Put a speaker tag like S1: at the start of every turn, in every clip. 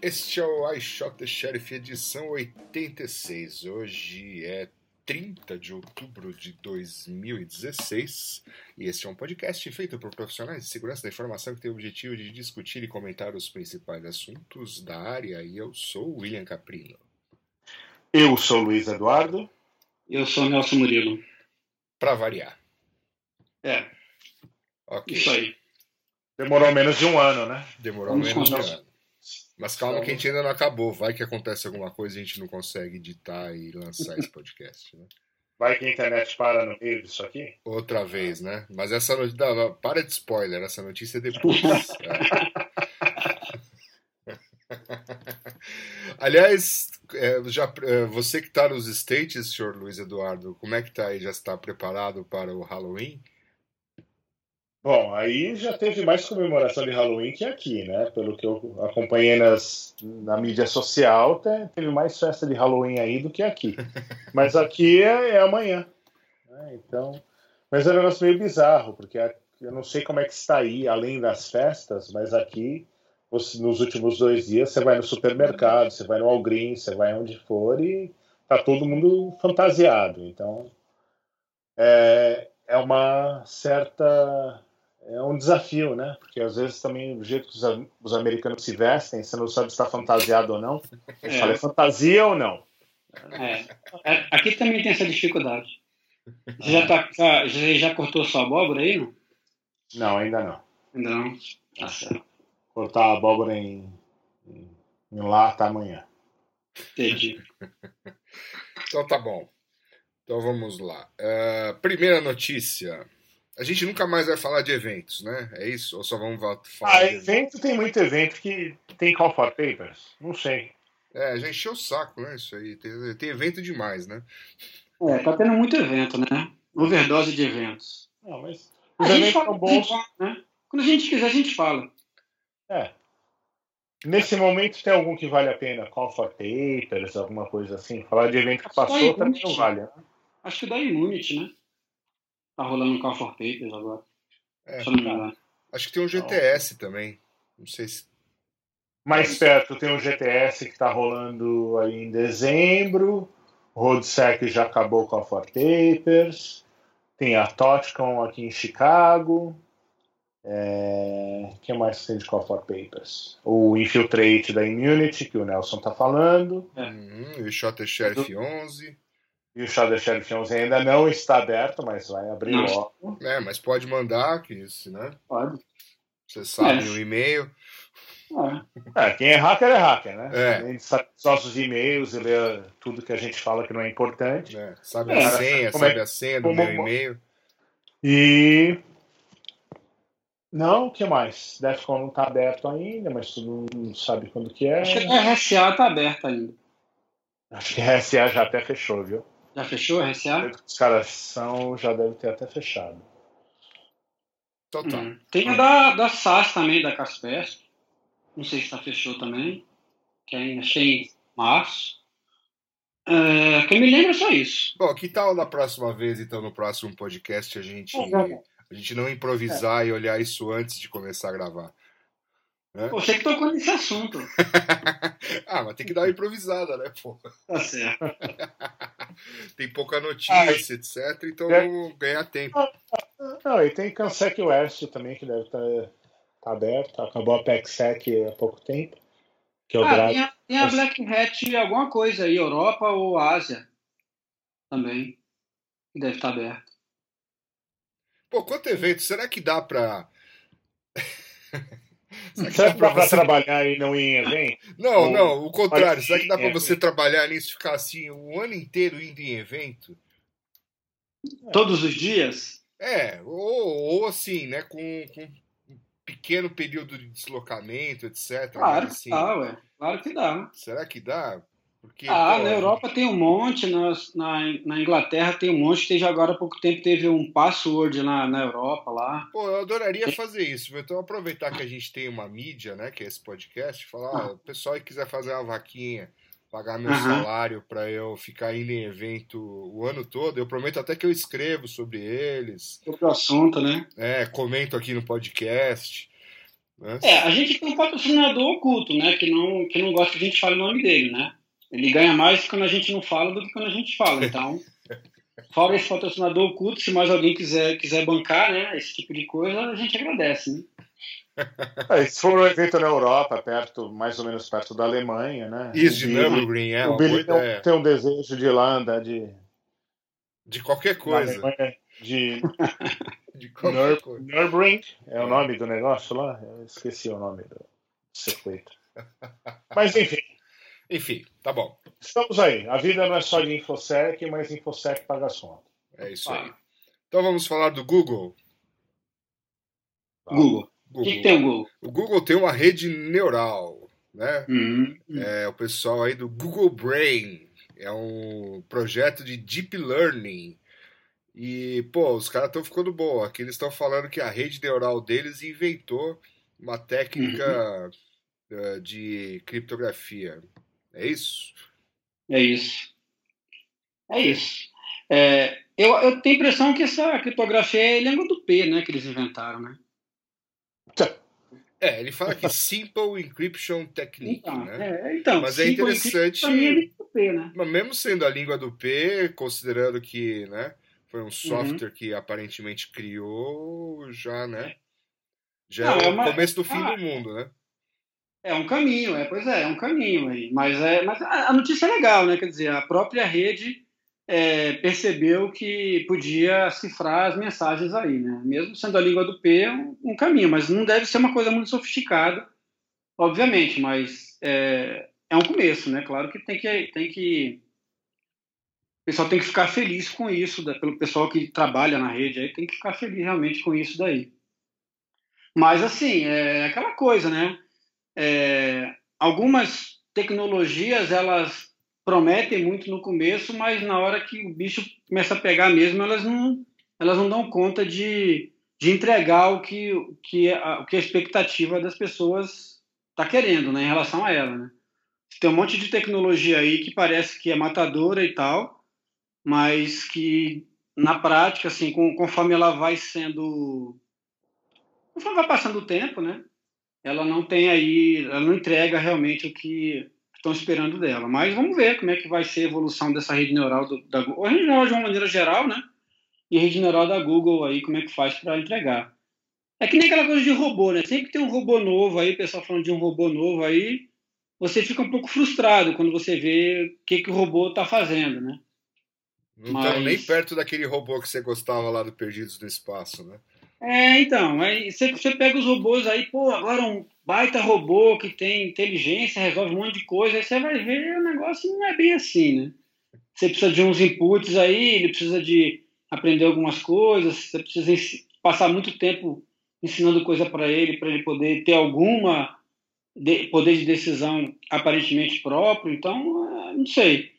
S1: Este é o I Shot the Sheriff, edição 86. Hoje é 30 de outubro de 2016 e este é um podcast feito por profissionais de segurança da informação que tem o objetivo de discutir e comentar os principais assuntos da área. E eu sou o William Caprino.
S2: Eu sou o Luiz Eduardo.
S3: Eu sou o Nelson Murilo.
S1: Para variar.
S3: É.
S1: Ok.
S3: Isso aí.
S2: Demorou menos de um ano, né?
S1: Demorou
S3: Vamos
S1: menos de um ano. Mas calma que a gente ainda não acabou. Vai que acontece alguma coisa e a gente não consegue editar e lançar esse podcast, né?
S2: Vai que a internet para no meio disso aqui?
S1: Outra vez, né? Mas essa notícia. Para de spoiler, essa notícia é depois. É. Aliás, é, já, é, você que está nos States, senhor Luiz Eduardo, como é que está aí? Já está preparado para o Halloween?
S2: Bom, aí já teve mais comemoração de Halloween que aqui, né? Pelo que eu acompanhei nas, na mídia social, te- teve mais festa de Halloween aí do que aqui. Mas aqui é, é amanhã. né? Então, mas é um negócio meio bizarro, porque eu não sei como é que está aí, além das festas, mas aqui, nos últimos dois dias, você vai no supermercado, você vai no Algreen, você vai onde for e tá todo mundo fantasiado. Então, é, é uma certa é um desafio, né? Porque às vezes também o jeito que os, os americanos se vestem, você não sabe se está fantasiado ou não. Você
S3: É.
S2: fala, é fantasia ou não?
S3: É. É, Aqui também tem essa dificuldade. Você já, tá, já, já, cortou sua abóbora aí? Não?
S2: Não, ainda não.
S3: Ainda não. Tá certo.
S2: Cortar a abóbora em, em, em lata amanhã.
S3: Entendi.
S1: Então tá bom. Então vamos lá. É, primeira notícia. A gente nunca mais vai falar de eventos, né? É isso? Ou só vamos va- falar
S2: Ah, evento tem muito evento que tem call for papers. Não sei.
S1: É, já encheu o saco, né? Isso aí. Tem, tem evento demais, né?
S3: É, tá tendo muito evento, né? Overdose de eventos.
S2: Não, mas
S3: A
S2: os
S3: gente
S2: eventos
S3: fala,
S2: são bons.
S3: né? Quando a gente quiser, a gente fala.
S2: É. Nesse momento tem algum que vale a pena? Call for papers, alguma coisa assim? Falar de evento que passou também não vale, né?
S3: Acho que da Immunity, né? Tá rolando um Call for Papers agora.
S1: É,
S3: não me engano.
S1: acho que tem um GTS também. Não sei se.
S2: Mais perto tem o GTS que está rolando aí em dezembro. O RoadSec já acabou com a For Papers. Tem a TotCon aqui em Chicago. É... O que mais tem de Call for Papers? O Infiltrate da Immunity, que o Nelson está falando.
S3: É.
S1: Uhum, e o Shot Sheriff 11.
S2: E o Shadow Sheriff 11 ainda não está aberto, mas vai abrir
S3: Não.
S2: logo.
S1: É, mas pode mandar, que isso, né?
S3: Pode.
S1: Você sabe
S3: É.
S1: o e-mail.
S3: É.
S2: É, quem é hacker é hacker, né?
S1: É.
S2: A gente sabe os nossos e-mails e lê tudo que a gente fala que não é importante.
S1: Né? Sabe
S3: É.
S1: a senha,
S2: Como é-
S1: sabe a senha do
S2: como-
S1: meu e-mail.
S2: E. Não, o que mais? Defcon não está aberto ainda, mas todo mundo sabe quando que é.
S3: Acho que a RSA tá aberta ainda.
S2: Acho que a RSA já até fechou, viu?
S3: Já fechou a
S2: que os caras são já deve ter até fechado.
S1: Então tá.
S3: Hum. Tem a da, da SAS também, da Kaspersky. Não sei se tá fechou também. Que ainda achei em março. É, que eu me lembro é só isso.
S1: Bom, que tal na próxima vez, então, no próximo podcast, a gente, a gente não improvisar e olhar isso antes de começar a gravar? Né?
S3: Você que tocou nesse assunto.
S1: ah, mas tem que dar uma improvisada, né, pô?
S3: Tá certo.
S1: Tem pouca notícia, etc. Então
S2: É.
S1: ganhar tempo.
S2: Não, e tem Cansec West também, que deve estar tá aberto. Acabou a PECSEC há pouco tempo. Que é o
S3: Ah, tem a, tem a Black Hat alguma coisa aí, Europa ou Ásia também. Que deve estar aberto.
S1: Pô, quanto evento? Será que dá pra. Será que dá
S2: que
S1: pra
S2: trabalhar e não ir em evento?
S1: Não,
S2: Ou-
S1: não, o contrário. Será que dá pra você trabalhar nisso, ficar assim o ano inteiro indo em evento?
S3: Todos os dias?
S1: É, ou, ou assim, né, com, com um pequeno período de deslocamento, etc.
S3: Claro
S1: mas,
S3: que
S1: assim,
S3: dá, ué. Claro que dá.
S1: Será que dá? Porque,
S3: Ah,
S1: pô,
S3: na Europa tem um monte, na, na, na Inglaterra tem um monte, teve agora há pouco tempo, teve um password na, na Europa lá.
S1: Pô, eu adoraria fazer isso. Então aproveitar que a gente tem uma mídia, né, que é esse podcast, falar, ah, o pessoal que quiser fazer uma vaquinha, pagar meu salário para eu ficar indo em evento o ano todo, eu prometo até que eu escrevo sobre eles,
S3: Outro assunto, né?
S1: é, comento aqui no podcast.
S3: Né? É, a gente tem um patrocinador oculto, né? Que não, que não gosta que a gente fale o nome dele, né? Ele ganha mais quando a gente não fala do que quando a gente fala. Então, fora esse patrocinador oculto, se mais alguém quiser, quiser bancar, né? Esse tipo de coisa, a gente agradece, né?
S2: É, se for um evento na Europa, perto, mais ou menos perto da Alemanha, né?
S1: Isso, de Nürburgring, é.
S2: O Billy tem, tem um desejo de ir lá andar de.
S1: De qualquer coisa.
S2: Alemanha, de. de qualquer coisa. Nürburgring é, é o nome do negócio lá? Eu esqueci o nome do circuito. Mas enfim.
S1: Enfim, tá bom.
S2: Estamos aí. A vida não é só de InfoSec, mas InfoSec paga a conta.
S1: É isso ah. aí. Então vamos falar do Google.
S3: Google. O que, que, tem o Google?
S1: O Google tem uma rede neural, né? Uhum. É o pessoal aí do Google Brain. É um projeto de deep learning. E, pô, os caras estão ficando bom. Aqui eles estão falando que a rede neural deles inventou uma técnica uhum. uh, de criptografia. É isso?
S3: É isso. É isso. É, eu, eu tenho a impressão que essa criptografia é a língua do P, né? Que eles inventaram, né?
S1: É, ele fala que Simple Encryption Technique,
S3: então,
S1: né?
S3: É, então,
S1: mas é interessante.
S3: É P, né?
S1: Mas mesmo sendo a língua do P, considerando que, né, foi um software uhum. que aparentemente criou, já, né? Já Não, é, é o uma... começo do fim ah, do mundo, né?
S3: É um caminho, é, pois é, é um caminho aí. Mas, é, mas a notícia é legal, né? Quer dizer, a própria rede é, percebeu que podia cifrar as mensagens aí, né? Mesmo sendo a língua do P, é um, um caminho, mas não deve ser uma coisa muito sofisticada, obviamente, mas é, é um começo, né? Claro que tem que tem que o pessoal tem que ficar feliz com isso, pelo pessoal que trabalha na rede aí tem que ficar feliz realmente com isso daí. Mas assim, é aquela coisa, né? É, algumas tecnologias elas prometem muito no começo, mas na hora que o bicho começa a pegar mesmo, elas não, elas não dão conta de, de entregar o que, que a, o que a expectativa das pessoas está querendo né, em relação a ela. Né? Tem um monte de tecnologia aí que parece que é matadora e tal, mas que na prática, assim, com, conforme ela vai sendo. Conforme vai passando o tempo, né? Ela não tem aí, ela não entrega realmente o que estão esperando dela. Mas vamos ver como é que vai ser a evolução dessa rede neural do, da Google. A rede neural de uma maneira geral, né? E a rede neural da Google aí, como é que faz para entregar. É que nem aquela coisa de robô, né? Sempre que tem um robô novo aí, o pessoal falando de um robô novo aí, você fica um pouco frustrado quando você vê o que, que o robô está fazendo, né?
S1: Não Mas... nem perto daquele robô que você gostava lá do Perdidos no Espaço, né?
S3: É, então, aí você, você pega os robôs aí, pô, agora um baita robô que tem inteligência, resolve um monte de coisa, aí você vai ver o negócio não é bem assim, né? Você precisa de uns inputs aí, ele precisa de aprender algumas coisas, você precisa passar muito tempo ensinando coisa para ele, para ele poder ter alguma de, poder de decisão aparentemente próprio, então, é, não sei.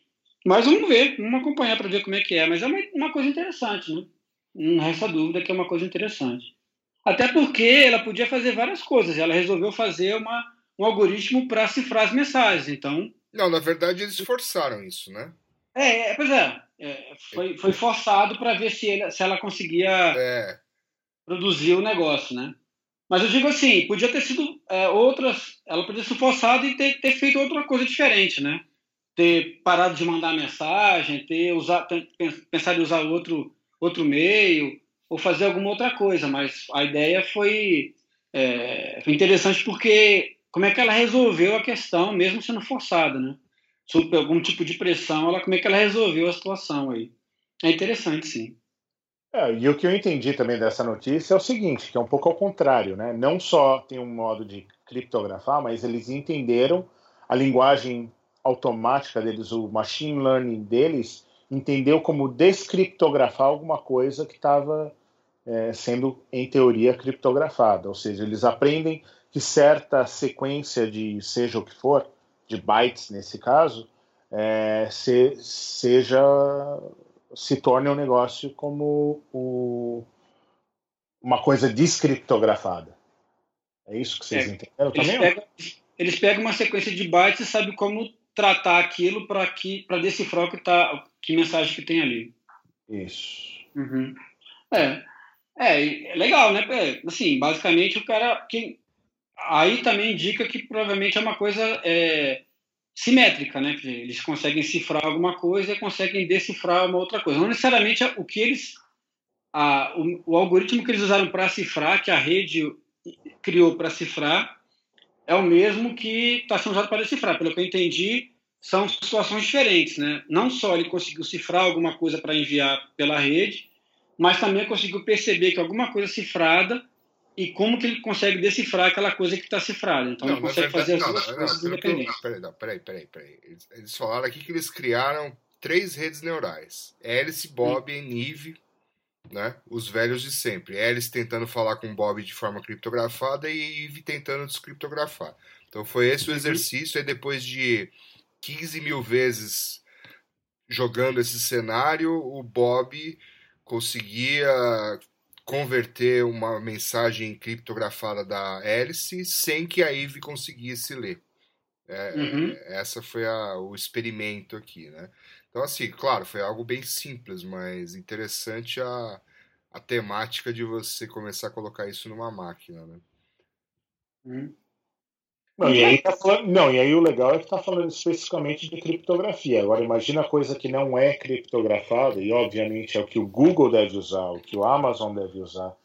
S3: Mas vamos ver, vamos acompanhar para ver como é que é, mas é uma, uma coisa interessante, né? Não resta dúvida que é uma coisa interessante. Até porque ela podia fazer várias coisas, ela resolveu fazer uma, um algoritmo para cifrar as mensagens, então...
S1: Não, na verdade eles forçaram isso, né?
S3: É, é pois é, é foi, foi forçado para ver se, ele, se ela conseguia é. produzir o negócio, né? Mas eu digo assim, podia ter sido é, outras, ela podia ser forçada e ter, ter feito outra coisa diferente, né? Ter parado de mandar mensagem, ter usado, pensado em usar outro outro meio ou fazer alguma outra coisa, mas a ideia foi, é, foi interessante porque como é que ela resolveu a questão, mesmo sendo forçada, né? Sob algum tipo de pressão, ela como é que ela resolveu a situação aí. É interessante, sim.
S2: É, e o que eu entendi também dessa notícia é o seguinte, que é um pouco ao contrário, né? Não só tem um modo de criptografar, mas eles entenderam a linguagem automática deles, o machine learning deles, entendeu como descriptografar alguma coisa que estava é, sendo, em teoria, criptografada. Ou seja, eles aprendem que certa sequência de seja o que for, de bytes nesse caso, é, se, seja se torne um negócio como o, uma coisa descriptografada. É isso que vocês é, entenderam
S3: eles também? Pegam, eles pegam uma sequência de bytes e sabem como tratar aquilo para decifrar o que, tá, que mensagem que tem ali.
S2: Isso.
S3: Uhum. É. é. É, legal, né? É, assim, basicamente o cara. Quem, aí também indica que provavelmente é uma coisa é, simétrica, né? Eles conseguem cifrar alguma coisa e conseguem decifrar uma outra coisa. Não necessariamente o que eles. A, o, o algoritmo que eles usaram para cifrar, que a rede criou para cifrar, é o mesmo que está sendo usado para decifrar. Pelo que eu entendi, são situações diferentes, né? Não só ele conseguiu cifrar alguma coisa para enviar pela rede, mas também conseguiu perceber que alguma coisa cifrada e como que ele consegue decifrar aquela coisa que está cifrada. Então
S1: não,
S3: ele consegue
S1: verdade,
S3: fazer as duas
S1: não,
S3: coisas
S1: não,
S3: independentes.
S1: Peraí, não, peraí, peraí, peraí. Eles, eles falaram aqui que eles criaram três redes neurais: Alice, Bob e Nive, né? Os velhos de sempre. Alice tentando falar com Bob de forma criptografada e Eve tentando descriptografar. Então foi esse o exercício. Aí depois de 15 mil vezes jogando esse cenário, o Bob conseguia converter uma mensagem criptografada da Alice sem que a Eve conseguisse ler. É,
S3: Uhum.
S1: Essa foi a- o experimento aqui, né? Então, assim, claro, foi algo bem simples, mas interessante a, a temática de você começar a colocar isso numa máquina, né?
S3: Uhum.
S2: Não, e aí tá falando, não, e aí o legal é que está falando especificamente de criptografia. Agora imagina coisa que não é criptografada, e obviamente é o que o Google deve usar, o que o Amazon deve usar,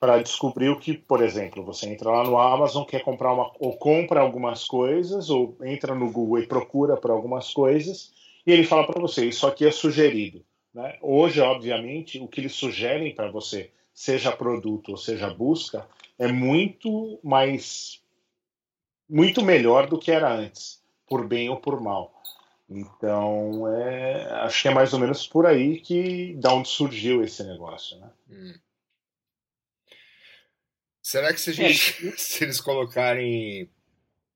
S2: para descobrir o que, por exemplo, você entra lá no Amazon, quer comprar uma, ou compra algumas coisas, ou entra no Google e procura por algumas coisas, e ele fala para você, isso aqui é sugerido. Né? Hoje, obviamente, o que eles sugerem para você, seja produto ou seja busca, é muito mais muito melhor do que era antes, por bem ou por mal. Então, é, acho que é mais ou menos por aí que da onde surgiu esse negócio, né?
S1: Hum. Será que se, a gente, se eles colocarem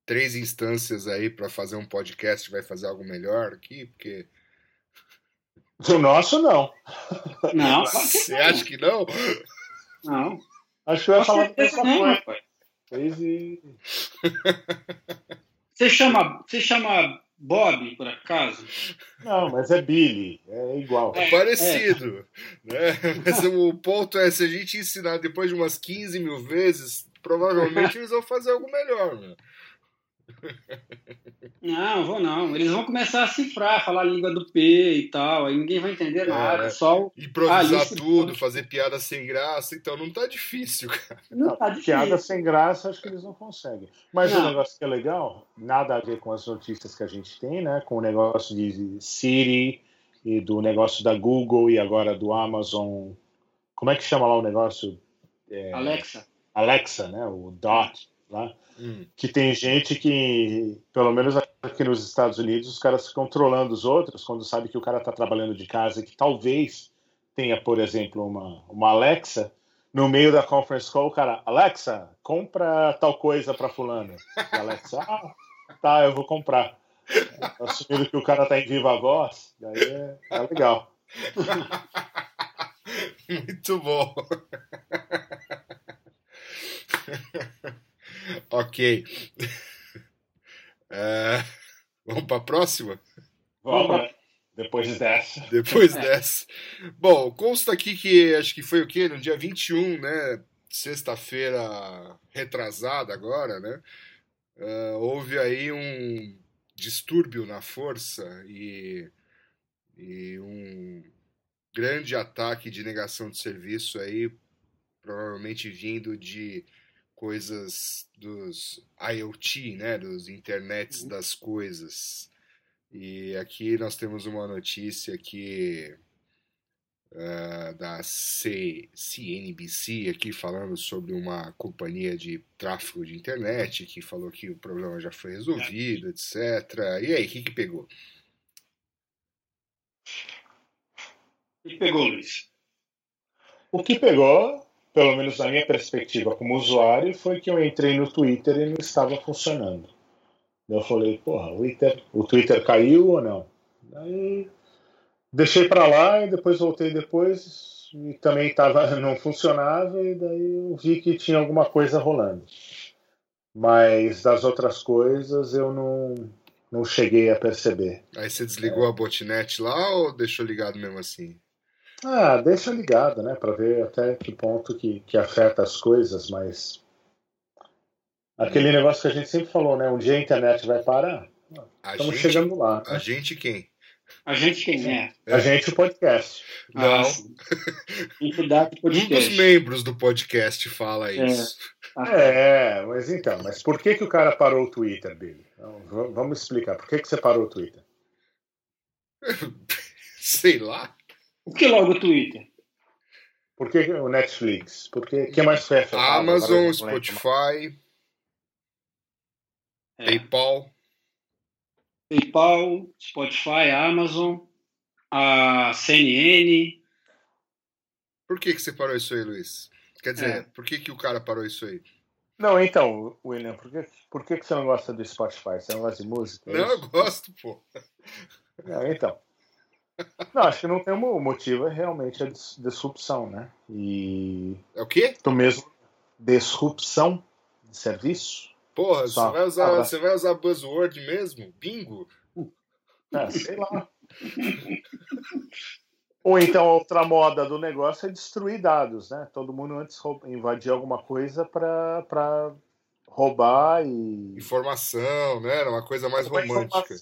S1: três instâncias aí para fazer um podcast, vai fazer algo melhor aqui? Porque
S2: O nosso não.
S3: Não,
S1: você acha que não?
S3: não.
S2: Acho que eu ia falar dessa
S3: não,
S2: coisa. Fez e-
S3: Você chama, você chama Bob, por acaso?
S2: Não, mas é Billy, é igual.
S1: É parecido, né? Mas o ponto é, se a gente ensinar depois de umas 15 mil vezes, provavelmente eles vão fazer algo melhor, né?
S3: Não, vou não. Eles vão começar a cifrar, falar a língua do P e tal. Aí ninguém vai entender nada.
S1: É.
S3: Só o...
S1: Improvisar
S3: Ah,
S1: tudo,
S3: pode.
S1: fazer piada sem graça, então não tá difícil, cara.
S3: Não tá difícil.
S2: Piada sem graça, acho que eles não conseguem. Mas o negócio que é legal, nada a ver com as notícias que a gente tem, né? Com o negócio de Siri e do negócio da Google e agora do Amazon. Como é que chama lá o negócio? É,
S3: Alexa.
S2: Alexa, né? O Dot lá.
S1: Hum.
S2: Que tem gente que, pelo menos aqui nos Estados Unidos, os caras ficam trolando os outros quando sabe que o cara está trabalhando de casa e que talvez tenha, por exemplo, uma, uma Alexa. No meio da conference call, o cara, Alexa, compra tal coisa para fulano. E Alexa, ah, tá, eu vou comprar. Assumindo que o cara tá em viva voz, daí é, é legal.
S1: Muito bom. ok. É, vamos para a próxima?
S2: Vamos, né? Depois dessa.
S1: Depois dessa. Bom, consta aqui que acho que foi o quê? No dia 21, né? Sexta-feira retrasada agora, né? Ah, houve aí um distúrbio na força e, e um grande ataque de negação de serviço aí, provavelmente vindo de coisas dos IoT, né, dos internets das coisas. E aqui nós temos uma notícia que uh, da C, CNBC aqui falando sobre uma companhia de tráfego de internet que falou que o problema já foi resolvido, etc. E aí, o que, que pegou?
S3: O que pegou, Luiz?
S2: O que pegou, pelo menos na minha perspectiva como usuário, foi que eu entrei no Twitter e não estava funcionando. Eu falei, porra, o Twitter, o Twitter caiu ou não? Aí deixei para lá e depois voltei depois e também tava, não funcionava e daí eu vi que tinha alguma coisa rolando. Mas das outras coisas eu não, não cheguei a perceber.
S1: Aí você desligou a botnet lá ou deixou ligado mesmo assim?
S2: Ah, deixa ligado, né, para ver até que ponto que, que afeta as coisas, mas Aquele negócio que a gente sempre falou, né? Um dia a internet vai parar.
S1: A
S2: Estamos
S1: gente,
S2: chegando lá.
S1: a gente quem?
S3: A gente quem é?
S2: A gente, o podcast.
S1: Não.
S3: Infodata
S1: Um dos
S3: Podcast.
S1: membros do podcast fala isso.
S2: É, mas então, mas por que, que o cara parou o Twitter, Billy? Então, vamos explicar. Por que, que você parou o Twitter?
S1: Sei lá.
S3: Por que logo o Twitter?
S2: Por que o Netflix? Por que, que mais afetado?
S1: Amazon,
S2: lembro.
S1: Spotify,
S3: É.
S1: PayPal.
S3: PayPal, Spotify, Amazon, a CNN.
S1: Por que, que você parou isso aí, Luiz? Quer dizer,
S3: É.
S1: por que, que o cara parou isso aí?
S2: Não, então, William, por que, por que, que você não gosta do Spotify? Você não gosta de música? É
S1: Não, eu gosto, pô.
S2: Não, então. Não, acho que não tem um motivo, é realmente a dis- disrupção, né? E
S1: É o quê?
S2: tu mesmo, disrupção de serviço?
S1: Porra,
S2: Só.
S1: você vai, usar,
S2: Ah,
S1: você vai usar buzzword mesmo? Bingo?
S2: Ah, sei lá. Ou então a outra moda do negócio é destruir dados, né? Todo mundo antes rou- invadia alguma coisa para roubar e.
S1: Informação, né? Era uma coisa mais romântica.
S2: informação-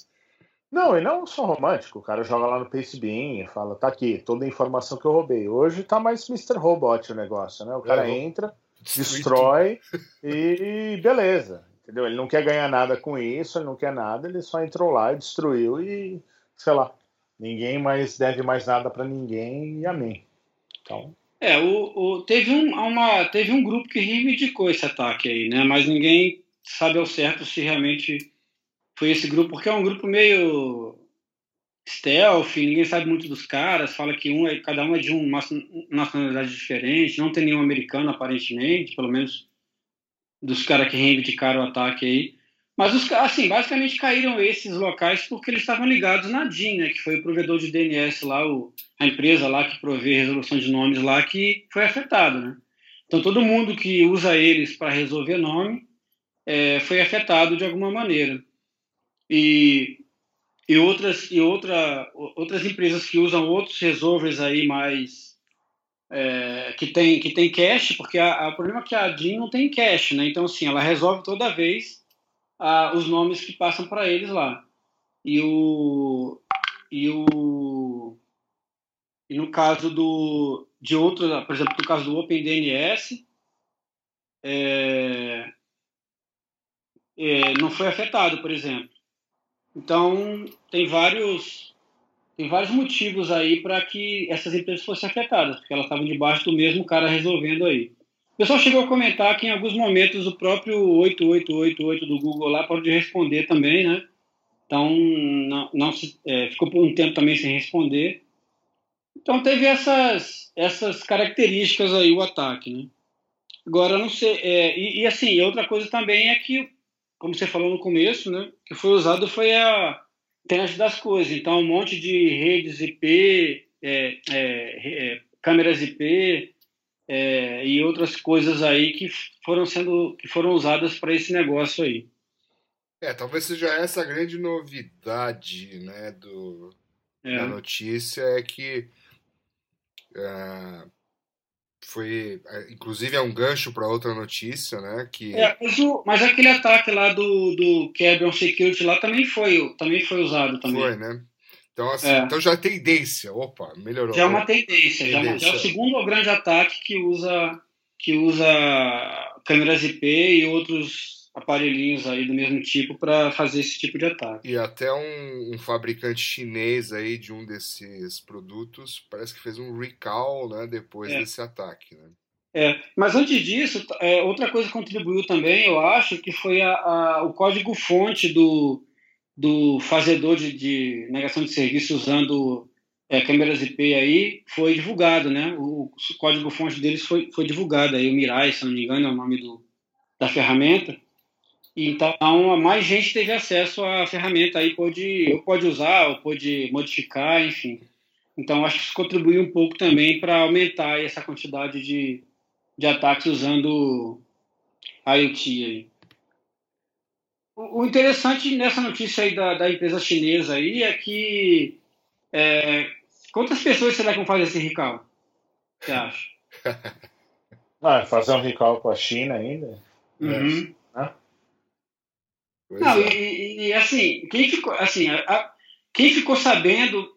S2: Não, e não só romântico. O cara joga lá no Pacebin e fala, tá aqui, toda a informação que eu roubei. Hoje tá mais Mr. Robot o negócio, né? O cara
S1: É,
S2: entra, destrói e beleza. Entendeu? Ele não quer ganhar nada com isso, ele não quer nada, ele só entrou lá e destruiu e, sei lá, ninguém mais deve mais nada pra ninguém e amém. Então,
S3: É, o, o- teve, um, uma, teve um grupo que reivindicou esse ataque aí, né? Mas ninguém sabe ao certo se realmente foi esse grupo, porque é um grupo meio stealth, ninguém sabe muito dos caras, fala que um é, cada um é de uma nacionalidade diferente, não tem nenhum americano aparentemente, pelo menos dos caras que reivindicaram o ataque aí. Mas os assim, basicamente caíram esses locais porque eles estavam ligados na DIN, né, que foi o provedor de DNS lá, o, a empresa lá que provê resolução de nomes lá que foi afetado, né? Então todo mundo que usa eles para resolver nome é, foi afetado de alguma maneira. E, e outras e outra, outras empresas que usam outros resolvers aí mais é, que tem que tem cache, porque a, a- o problema é que a DIN não tem cache, né? Então assim, ela resolve toda vez ah, os nomes que passam para eles lá. E o e o e no caso do de outro, por exemplo, no caso do OpenDNS, é, é, não foi afetado, por exemplo. Então tem vários tem vários motivos aí para que essas empresas fossem afetadas, porque elas estavam debaixo do mesmo cara resolvendo aí. O pessoal chegou a comentar que em alguns momentos o próprio 8888 do Google lá pode responder também, né? Então não, não se, é, ficou por um tempo também sem responder. Então teve essas essas características aí o ataque, né? Agora não sei é, e, e assim outra coisa também é que como você falou no começo, né? Que foi usado foi a internet das coisas. Então, um monte de redes IP, é, é, é, câmeras IP é, e outras coisas aí que foram sendo que foram usadas para esse negócio aí.
S1: É, talvez seja essa a grande novidade, né, do,
S3: É.
S1: da notícia é que é, foi, é, inclusive é um gancho para outra notícia, né, que
S3: É, mas, o- mas aquele ataque lá do, do Kerberon Security lá também foi, também foi usado também.
S1: foi, né? Então, assim,
S3: É.
S1: então já é tendência. Opa, melhorou.
S3: Já é uma tendência, já, é uma- já é o
S1: Tendência.
S3: segundo grande ataque que usa que usa câmeras IP e outros aparelhinhos aí do mesmo tipo para fazer esse tipo de ataque.
S1: E até um, um fabricante chinês aí de um desses produtos parece que fez um recall, né, depois
S3: É.
S1: desse ataque, né?
S3: É, mas antes disso, é, outra coisa que contribuiu também, eu acho, que foi a, a- o código-fonte do, do fazedor de, de negação de serviço usando é, câmeras IP aí foi divulgado, né? O, o código-fonte deles foi, foi divulgado aí, o Mirai, se não me engano, é o nome do, da ferramenta. Então, mais gente teve acesso à ferramenta aí, pôde, ou pode usar, ou pode modificar, enfim. Então, acho que isso contribuiu um pouco também para aumentar essa quantidade de, de ataques usando IoT aí. O, o interessante nessa notícia aí da, da empresa chinesa aí é que é, quantas pessoas será que vão fazer esse recall? Você acha?
S2: ah, fazer um recall com a China ainda?
S3: Uhum. Pois não, é. e, e, assim, quem ficou, assim, a, a, quem ficou sabendo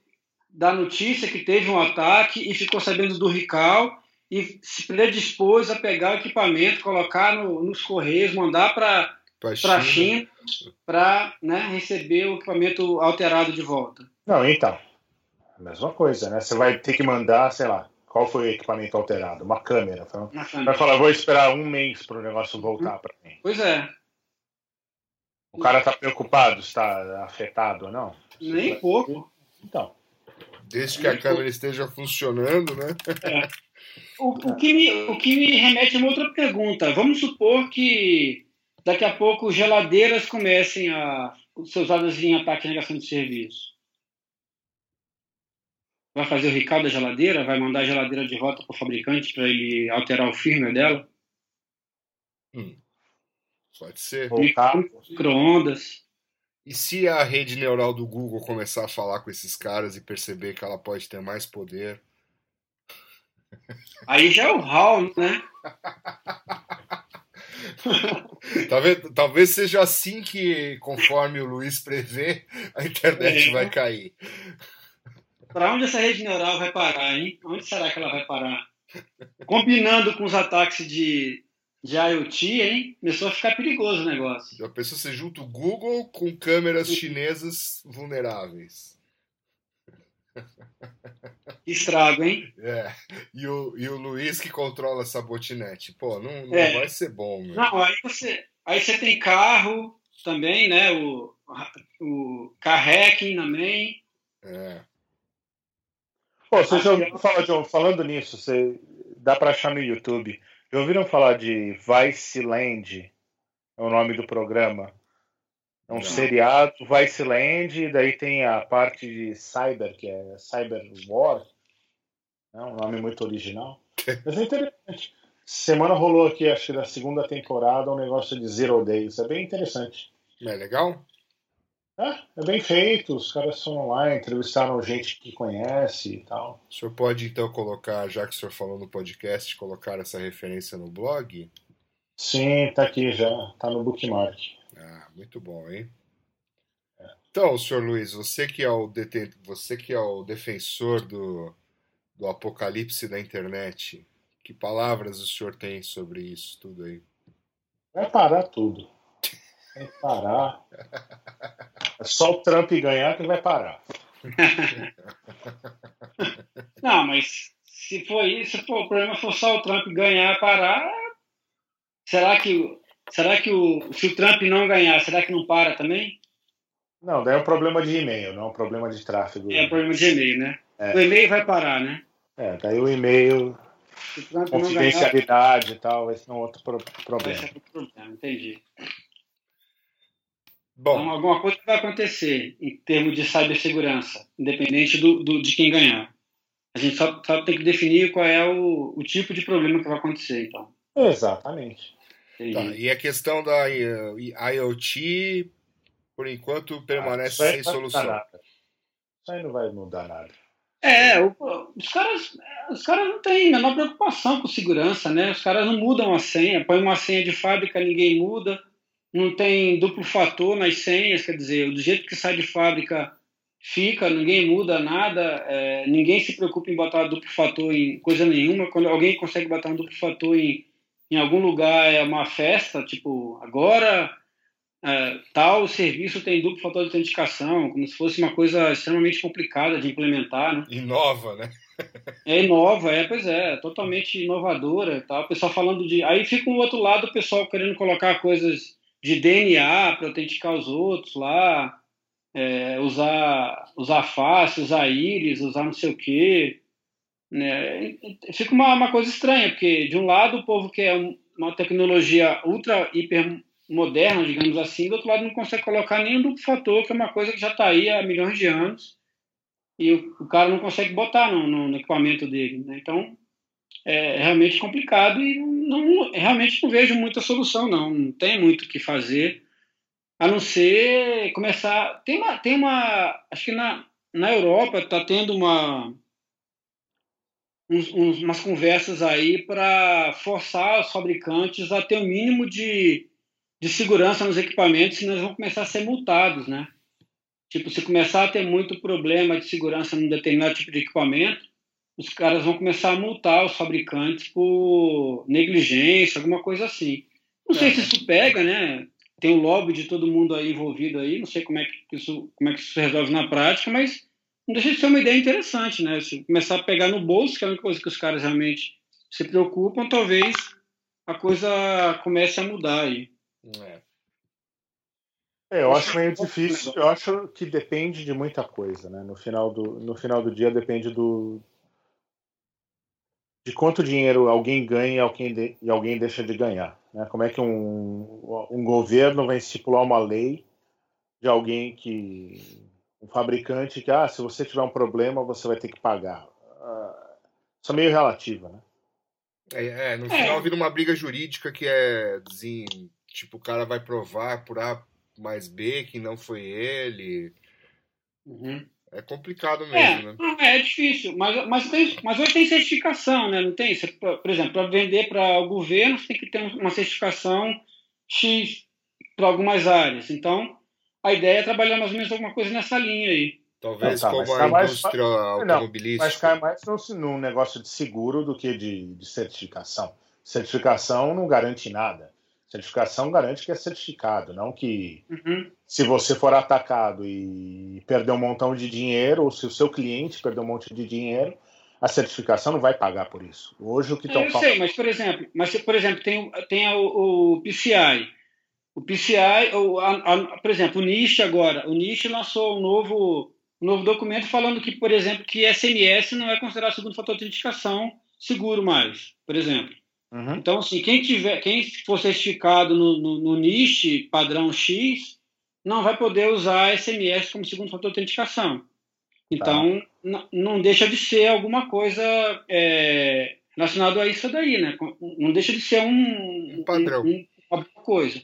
S3: da notícia que teve um ataque e ficou sabendo do Rical e se predispôs a pegar o equipamento, colocar no, nos correios, mandar para a China para né, receber o equipamento alterado de volta.
S2: Não, então. Mesma coisa, né? Você vai ter que mandar, sei lá, qual foi o equipamento alterado? Uma câmera. Vai falar, vou esperar um mês para o negócio voltar para mim.
S3: Pois é.
S2: O cara está preocupado, está afetado ou não?
S3: Nem pouco.
S2: Então.
S1: Desde que a câmera esteja funcionando, né?
S3: É. O, o, que me, o que me remete a uma outra pergunta. Vamos supor que daqui a pouco geladeiras comecem a ser usadas em ataque e negação de serviço. Vai fazer o recall da geladeira? Vai mandar a geladeira de volta para o fabricante para ele alterar o firmware dela?
S1: Hum. Pode ser.
S3: Micro-ondas.
S1: E se a rede neural do Google começar a falar com esses caras e perceber que ela pode ter mais poder?
S3: Aí já é o HAL, né?
S1: talvez, talvez seja assim que, conforme o Luiz prevê, a internet é. vai cair.
S3: Para onde essa rede neural vai parar, hein? Onde será que ela vai parar? Combinando com os ataques de de IoT, hein? Começou a ficar perigoso o negócio.
S1: Já pensou você junta o Google com câmeras chinesas vulneráveis.
S3: Estrago, hein?
S1: É. E o, e o Luiz que controla essa botinete. Pô, não, não é. vai ser bom, meu.
S3: Não, aí você, aí você tem carro também, né? O, o car hacking também.
S1: É.
S2: Pô, você já ouviu falar, John, falando nisso, você dá para achar no YouTube. Já ouviram falar de Vice Land? É o nome do programa. É um Não. seriado, Vice Land, e daí tem a parte de Cyber, que é Cyber War. É um nome muito original. Mas é interessante. Semana rolou aqui, acho que da segunda temporada, um negócio de Zero Days. É bem interessante.
S1: É legal?
S2: É, é bem feito, os caras são online, entrevistaram gente que conhece e tal.
S1: O senhor pode então colocar, já que o senhor falou no podcast, colocar essa referência no blog?
S2: Sim, tá aqui já, tá no bookmark.
S1: Ah, muito bom, hein? É. Então, senhor Luiz, você que é o deten... você que é o defensor do, do apocalipse da internet, que palavras o senhor tem sobre isso tudo aí?
S2: Vai parar tudo. Vai parar. É só o Trump ganhar que vai parar.
S3: Não, mas se for isso, se for, o problema for só o Trump ganhar parar, será que, será que o, se o Trump não ganhar, será que não para também?
S2: Não, daí é um problema de e-mail, não é um problema de tráfego.
S3: É um problema de e-mail, né? É. O e-mail vai parar, né?
S2: É, daí o e-mail, confidencialidade ganhar, e tal, vai ser um outro pro problema. Vai ser outro problema,
S3: entendi. Bom. Então, alguma coisa vai acontecer em termos de cibersegurança, independente do, do, de quem ganhar. A gente só, só, tem que definir qual é o, o tipo de problema que vai acontecer, então.
S2: Exatamente.
S1: Tá, e a questão da IoT, por enquanto, permanece ah, sem solução.
S2: Isso aí não vai mudar nada.
S3: É, os caras, os caras não têm a menor preocupação com segurança, né? Os caras não mudam a senha, põe uma senha de fábrica, ninguém muda não tem duplo fator nas senhas, quer dizer, do jeito que sai de fábrica fica, ninguém muda nada, é, ninguém se preocupa em botar duplo fator em coisa nenhuma. Quando alguém consegue botar um duplo fator em, em algum lugar, é uma festa, tipo, agora é, tal serviço tem duplo fator de autenticação, como se fosse uma coisa extremamente complicada de implementar, né?
S1: Inova, né?
S3: é inova, é, pois é, totalmente inovadora, tal. O pessoal falando de, aí fica um outro lado, o pessoal querendo colocar coisas de DNA para autenticar os outros lá, é, usar, usar face, usar íris, usar não sei o quê. Né? Fica uma, uma coisa estranha, porque de um lado o povo quer uma tecnologia ultra, hiper moderna, digamos assim, do outro lado não consegue colocar nenhum duplo fator, que é uma coisa que já está aí há milhões de anos, e o, o cara não consegue botar no, no, no equipamento dele. Né? Então, é realmente complicado e não, realmente não vejo muita solução, não. Não tem muito o que fazer, a não ser começar. Tem uma. Tem uma acho que na, na Europa está tendo uma. Uns, uns, umas conversas aí para forçar os fabricantes a ter o um mínimo de, de segurança nos equipamentos, senão eles vão começar a ser multados, né? Tipo, se começar a ter muito problema de segurança num determinado tipo de equipamento, os caras vão começar a multar os fabricantes por negligência, alguma coisa assim. Não sei é. se isso pega, né? Tem o lobby de todo mundo aí envolvido aí, não sei como é que isso, como é que isso se resolve na prática, mas não deixa de ser uma ideia interessante, né? Se começar a pegar no bolso, que é uma coisa que os caras realmente se preocupam, talvez a coisa comece a mudar aí. É.
S2: É, eu acho meio difícil. Eu acho que depende de muita coisa, né? No final do, no final do dia depende do de quanto dinheiro alguém ganha e alguém, de, e alguém deixa de ganhar. Né? Como é que um, um governo vai estipular uma lei de alguém que um fabricante que ah, se você tiver um problema você vai ter que pagar. Uh, isso é meio relativa, né?
S1: É, é no final é. vira uma briga jurídica que é assim, tipo o cara vai provar por A mais B que não foi ele. Uhum. É complicado mesmo,
S3: é,
S1: né?
S3: É, é difícil, mas, mas, tem, mas hoje tem certificação, né? Não tem? Por exemplo, para vender para o governo, você tem que ter uma certificação X para algumas áreas. Então, a ideia é trabalhar mais ou menos alguma coisa nessa linha aí.
S1: Talvez não, tá, como a indústria mais, automobilística.
S2: Mas cai mais num, negócio de seguro do que de, de certificação. Certificação não garante nada. Certificação garante que é certificado, não que uhum. se você for atacado e perder um montão de dinheiro, ou se o seu cliente perder um monte de dinheiro, a certificação não vai pagar por isso. Hoje o que estão
S3: falando. Eu sei, mas por exemplo, mas por exemplo tem, tem o, o PCI. O PCI, o, a, a, por exemplo, o NIST agora, o NIST lançou um novo, um novo documento falando que, por exemplo, que SMS não é considerado segundo fator de autenticação seguro mais, por exemplo. Uhum. Então, assim, quem tiver, quem for certificado no, no, no NIST padrão X, não vai poder usar SMS como segundo fator de autenticação. Então, tá. não deixa de ser alguma coisa é, relacionada a isso daí, né? Não deixa de ser um,
S1: um padrão. Um,
S3: uma coisa.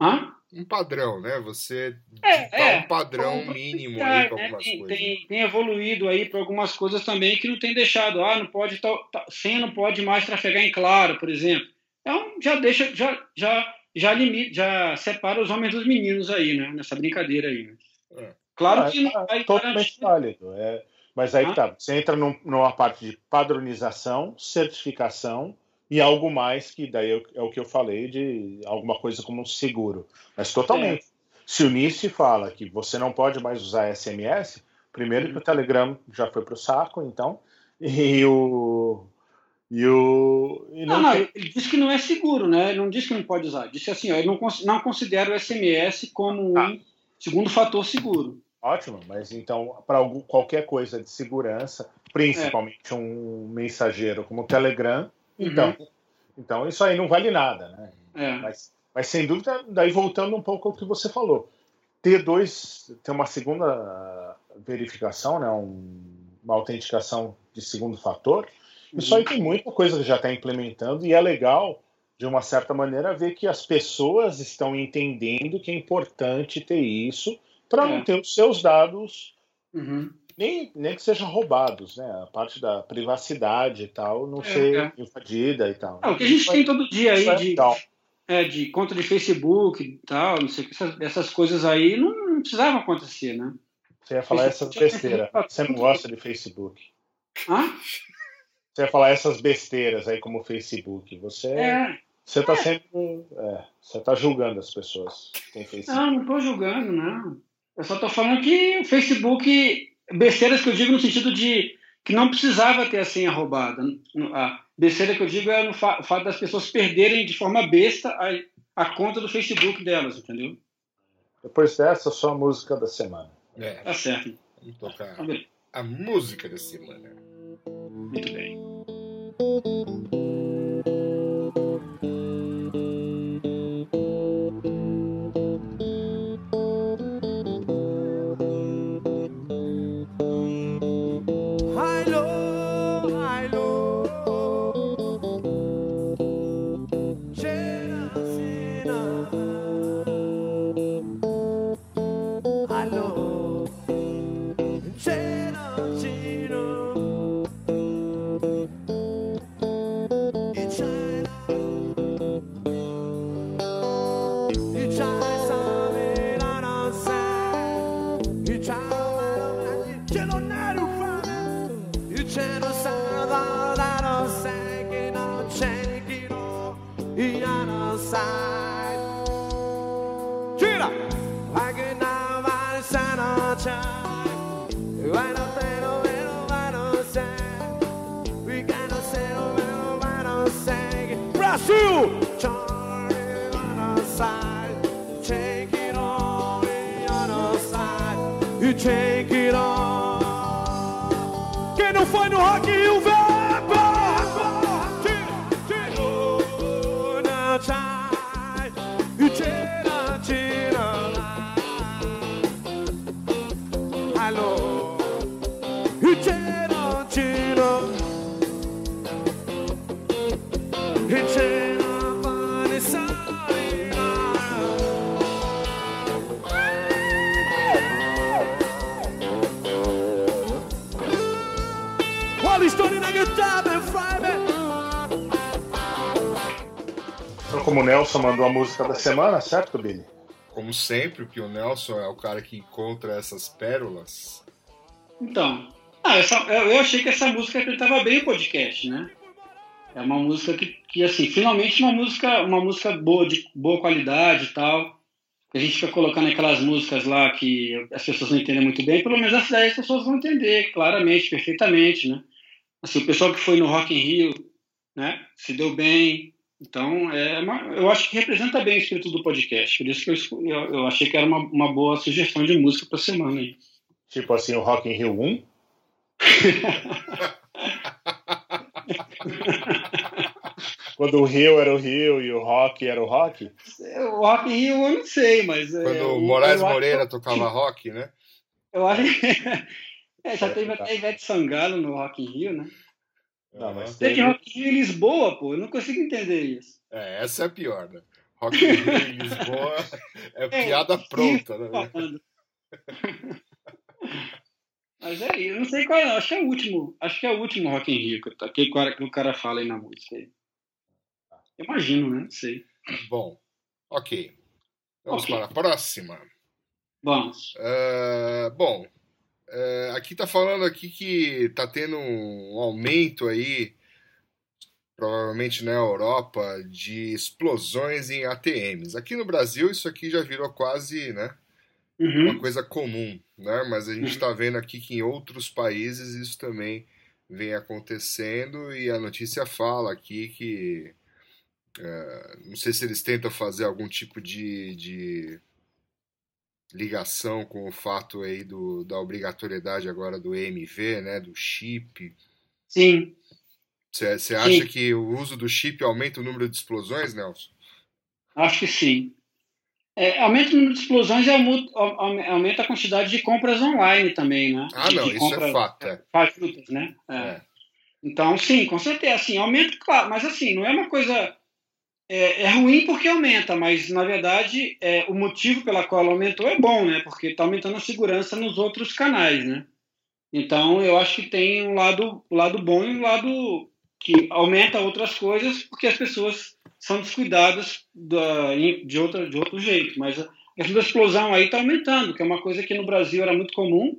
S3: Hã?
S1: Um padrão, né? Você é, dá é, um padrão mínimo aí para
S3: né?
S1: algumas
S3: tem,
S1: coisas.
S3: Tem, tem, evoluído aí para algumas coisas também que não tem deixado. Ah, não pode tá, tá, senha não pode mais trafegar em claro, por exemplo. Então já deixa, já, já, já limita, já separa os homens dos meninos aí, né? Nessa brincadeira aí. Né? É. Claro ah, que não
S2: vai totalmente válido. É, mas aí ah. tá, você entra num, numa parte de padronização, certificação e algo mais que daí é, o que eu falei de alguma coisa como um seguro. Mas totalmente. É. Se o NIST fala que você não pode mais usar SMS, primeiro que o Telegram já foi para o saco, então, e o. E o.
S3: E não, não, não, ele disse que não é seguro, né? Ele não disse que não pode usar. Disse assim, ó, ele não, não considera o SMS como ah. um segundo fator seguro.
S2: Ótimo, mas então, para qualquer coisa de segurança, principalmente é. um mensageiro como o Telegram, então, uhum. então isso aí não vale nada, né? É. Mas, mas sem dúvida, daí voltando um pouco ao que você falou, ter dois, ter uma segunda verificação, né? Um, uma autenticação de segundo fator, uhum. isso aí tem muita coisa que já está implementando e é legal de uma certa maneira ver que as pessoas estão entendendo que é importante ter isso para é. não ter os seus dados uhum nem, nem que sejam roubados, né? A parte da privacidade e tal, não é, ser é. invadida e tal.
S3: É, o que a gente tem todo dia aí de, é, de conta de Facebook e tal, não sei essas, essas coisas aí não, não precisavam acontecer, né?
S2: Você ia falar essas besteiras. Você não gosta de Facebook. Hã? Você ia falar essas besteiras aí como Facebook. Você é. Você está é. sempre. É, você está julgando as pessoas que têm Facebook.
S3: Não, não estou julgando, não. Eu só estou falando que o Facebook besteiras que eu digo no sentido de que não precisava ter a senha roubada. A besteira que eu digo é no fa o fato das pessoas perderem de forma besta a, a conta do Facebook delas, entendeu?
S2: Depois dessa, só a música da semana.
S3: É. Tá certo.
S1: Vamos tocar tá a música da semana.
S3: Muito bem.
S2: Nelson mandou a música da semana, certo, Billy?
S1: Como sempre, porque o Nelson é o cara que encontra essas pérolas.
S3: Então, ah, essa, eu eu achei que essa música representava bem o podcast, né? É uma música que, que assim, finalmente uma música, uma música boa, de boa qualidade e tal. A gente fica colocando aquelas músicas lá que as pessoas não entendem muito bem, pelo menos essa daí as pessoas vão entender claramente, perfeitamente, né? Assim, o pessoal que foi no Rock in Rio, né, se deu bem. Então, é uma, eu acho que representa bem o espírito do podcast. Por isso que eu, eu, eu achei que era uma, uma boa sugestão de música para semana aí.
S2: Tipo assim, o Rock in Rio 1. Quando o Rio era o Rio e o Rock era o Rock.
S3: O Rock in Rio eu não sei, mas. é,
S1: Quando o
S3: eu-
S1: Moraes
S3: acho-
S1: Moreira tocava rock, né?
S3: Eu acho que. É, já teve até Ivete Sangalo no Rock in Rio, né?
S2: Não, mas
S3: Teve
S2: teve-
S3: Rock in Rio em Lisboa, pô. Eu não consigo entender isso.
S1: É, essa é a pior, né? Rock in Rio em Lisboa é piada pronta, né?
S3: Falando. Mas é, eu não sei qual é, acho que é o último. Acho que é o último Rock in Rio que, tá- que, o cara- que o cara fala aí na música. aí. Imagino, né? Não sei.
S1: Bom, ok. Vamos
S3: Ok.
S1: para a próxima.
S3: Vamos.
S1: Ah, bom, ah, aqui tá falando aqui que tá tendo um aumento aí, provavelmente na Europa, de explosões em ATMs. Aqui no Brasil isso aqui já virou quase, né, uma
S3: Uhum.
S1: coisa comum, né? Mas a gente está vendo aqui que em outros países isso também vem acontecendo e a notícia fala aqui que eh, não sei se eles tentam fazer algum tipo de, de ligação com o fato aí do, da obrigatoriedade agora do EMV, né? Do chip.
S3: Sim.
S1: Você acha que o uso do chip aumenta o número de explosões, Nelson?
S3: Acho que sim. É, aumenta o número de explosões e aumenta a quantidade de compras online também, né?
S1: Ah, não, isso
S3: compra-
S1: é fato. É.
S3: fajutas, né? É.
S1: É.
S3: Então, sim, com certeza, assim, aumenta, claro, mas assim, não é uma coisa. É, é ruim porque aumenta, mas na verdade é, o motivo pela qual aumentou é bom, né? Porque está aumentando a segurança nos outros canais, né? Então, eu acho que tem um lado, lado bom e um lado que aumenta outras coisas porque as pessoas são descuidadas da, de, outra, de outro jeito. Mas a explosão aí está aumentando, que é uma coisa que no Brasil era muito comum.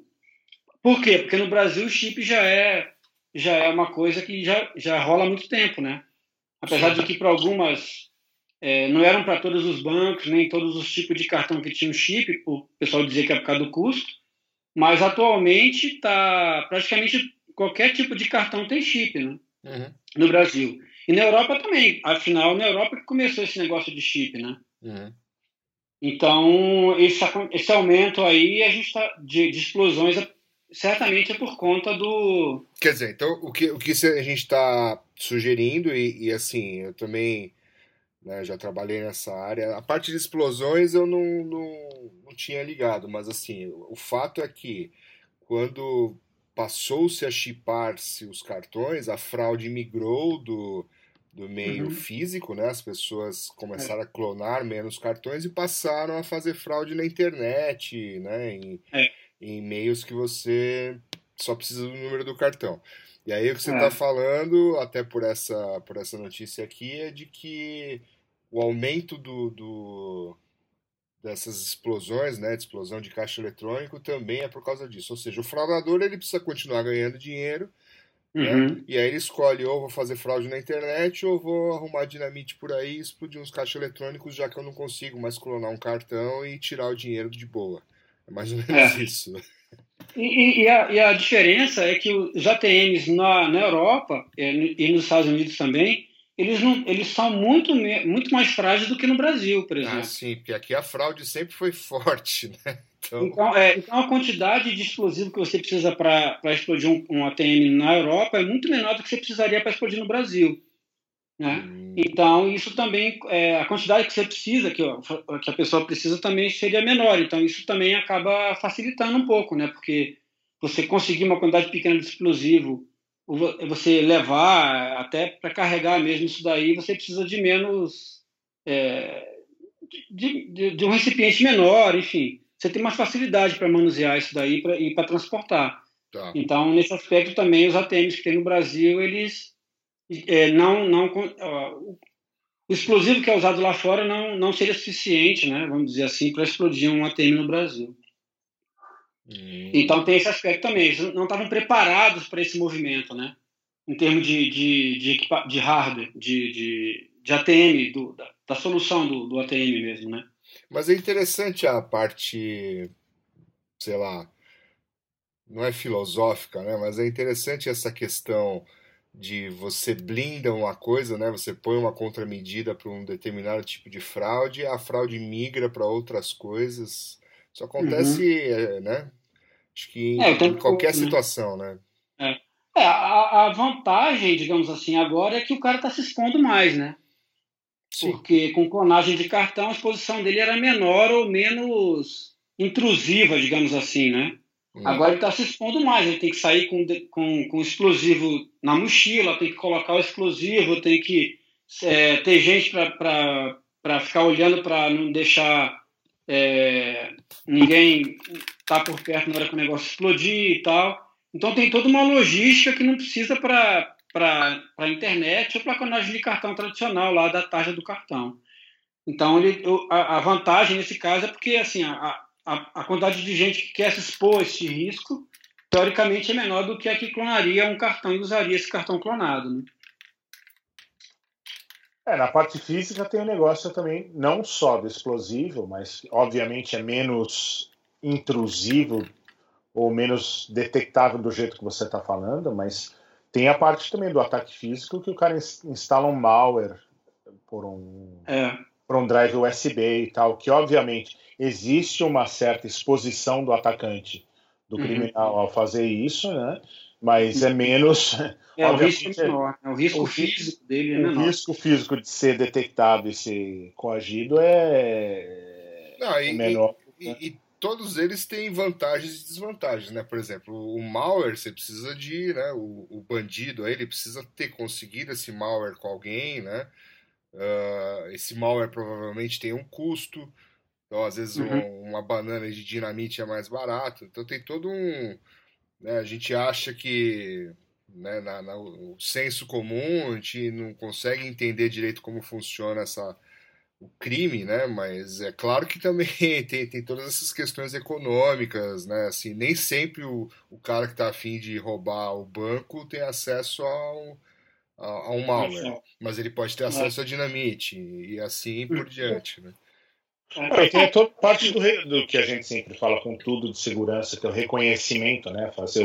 S3: Por quê? Porque no Brasil o chip já é já é uma coisa que já, já rola há muito tempo, né? Apesar de que para algumas é, não eram para todos os bancos, nem todos os tipos de cartão que tinham chip, o pessoal dizia que é por causa do custo, mas atualmente tá praticamente qualquer tipo de cartão tem chip, né?
S1: Uhum,
S3: No Brasil. E na Europa também. Afinal, na Europa que começou esse negócio de chip, né?
S1: uhum.
S3: Então, esse, esse aumento aí a gente tá, de, de explosões certamente é por conta do.
S1: Quer dizer, então o que, o que a gente está sugerindo, e, e, assim, eu também né, já trabalhei nessa área, a parte de explosões eu não, não, não tinha ligado, mas assim, o fato é que quando passou-se a chipar-se os cartões, a fraude migrou do, do meio
S3: Uhum.
S1: físico, né? As pessoas começaram a clonar menos cartões e passaram a fazer fraude na internet, né? Em,
S3: É.
S1: em meios que você só precisa do número do cartão. E aí o que você
S3: É.
S1: está falando, até por essa, por essa notícia aqui, é de que o aumento do, do, dessas explosões, né, de explosão de caixa eletrônico, também é por causa disso. Ou seja, o fraudador ele precisa continuar ganhando dinheiro, né,
S3: Uhum.
S1: e aí ele escolhe ou vou fazer fraude na internet ou vou arrumar dinamite por aí e explodir uns caixas eletrônicos, já que eu não consigo mais clonar um cartão e tirar o dinheiro de boa. É mais ou menos
S3: É.
S1: isso.
S3: E, e- e a, e a diferença é que os ATMs na, na Europa é, e nos Estados Unidos também, eles, não, eles são muito, muito mais frágeis do que no Brasil, por
S1: Ah,
S3: exemplo.
S1: sim, porque aqui a fraude sempre foi forte, né? Então,
S3: Então, é, então a quantidade de explosivo que você precisa para explodir um, um ATM na Europa é muito menor do que você precisaria para explodir no Brasil. Né?
S1: hum,
S3: Então, isso também, é, a quantidade que você precisa, que, que a pessoa precisa também seria menor. Então, isso também acaba facilitando um pouco, né? Porque você conseguir uma quantidade pequena de explosivo, você levar, até para carregar mesmo isso daí, você precisa de menos. é, de, de- de um recipiente menor, enfim. Você tem mais facilidade para manusear isso daí pra, e para transportar.
S1: tá.
S3: Então, nesse aspecto também, os ATMs que tem no Brasil, eles é, não, não, ó, o explosivo que é usado lá fora não, não seria suficiente, né, vamos dizer assim, para explodir um ATM no Brasil.
S1: Hum,
S3: Então tem esse aspecto também. Eles não estavam preparados para esse movimento, né? Em termos de, de, de, equipa- de hardware, de, de, de ATM, do, da, da solução do, do ATM mesmo, né?
S1: Mas é interessante a parte, sei lá, não é filosófica, né? Mas é interessante essa questão de você blinda uma coisa, né? Você põe uma contramedida para um determinado tipo de fraude, a fraude migra para outras coisas. Isso acontece, é, né? Acho que em,
S3: É, o tempo
S1: em qualquer
S3: né?
S1: situação, né?
S3: É, a, a vantagem, digamos assim, agora é que o cara está se expondo mais, né?
S1: Sim.
S3: Porque com clonagem de cartão a exposição dele era menor ou menos intrusiva, digamos assim, né?
S1: Hum.
S3: Agora ele está se expondo mais, ele tem que sair com, com, com explosivo na mochila, tem que colocar o explosivo, tem que é, ter gente para ficar olhando para não deixar é, ninguém estar por perto na hora que o negócio explodir e tal. Então tem toda uma logística que não precisa para a internet ou para a clonagem de cartão tradicional lá da tarja do cartão. Então ele, a, a vantagem nesse caso é porque assim a, a, a quantidade de gente que quer se expor a esse risco teoricamente é menor do que a que clonaria um cartão e usaria esse cartão clonado. Né?
S2: É, na parte física tem um negócio também, não só do explosivo, mas obviamente é menos intrusivo ou menos detectável do jeito que você está falando, mas tem a parte também do ataque físico que o cara ins- instala um malware por um,
S3: É,
S2: por um drive USB e tal, que obviamente existe uma certa exposição do atacante, do
S3: Uhum.
S2: criminal ao fazer isso, né? Mas é menos
S3: é o risco é menor. né? O risco
S2: o
S3: físico dele é
S2: o
S3: menor.
S2: risco físico de ser detectado e ser coagido é,
S1: Não, e-
S2: é menor.
S1: E, e todos eles têm vantagens e desvantagens, né? Por exemplo, o malware, você precisa de, né? O, o bandido aí, ele precisa ter conseguido esse malware com alguém, né? Ah, esse malware provavelmente tem um custo. Então, às vezes,
S3: Uhum.
S1: um- uma banana de dinamite é mais barato. Então, tem todo um. né, a gente acha que. Né, na, na- o senso comum, a gente não consegue entender direito como funciona essa, o crime, né? Mas é claro que também tem, tem todas essas questões econômicas, né? Assim, nem sempre o, o cara que está afim de roubar o banco tem acesso ao, a, a um malware, mas ele pode ter acesso a dinamite e assim por diante, né?
S2: É, tem toda parte do, do que a gente sempre fala com tudo de segurança, que é o reconhecimento, né? Fazer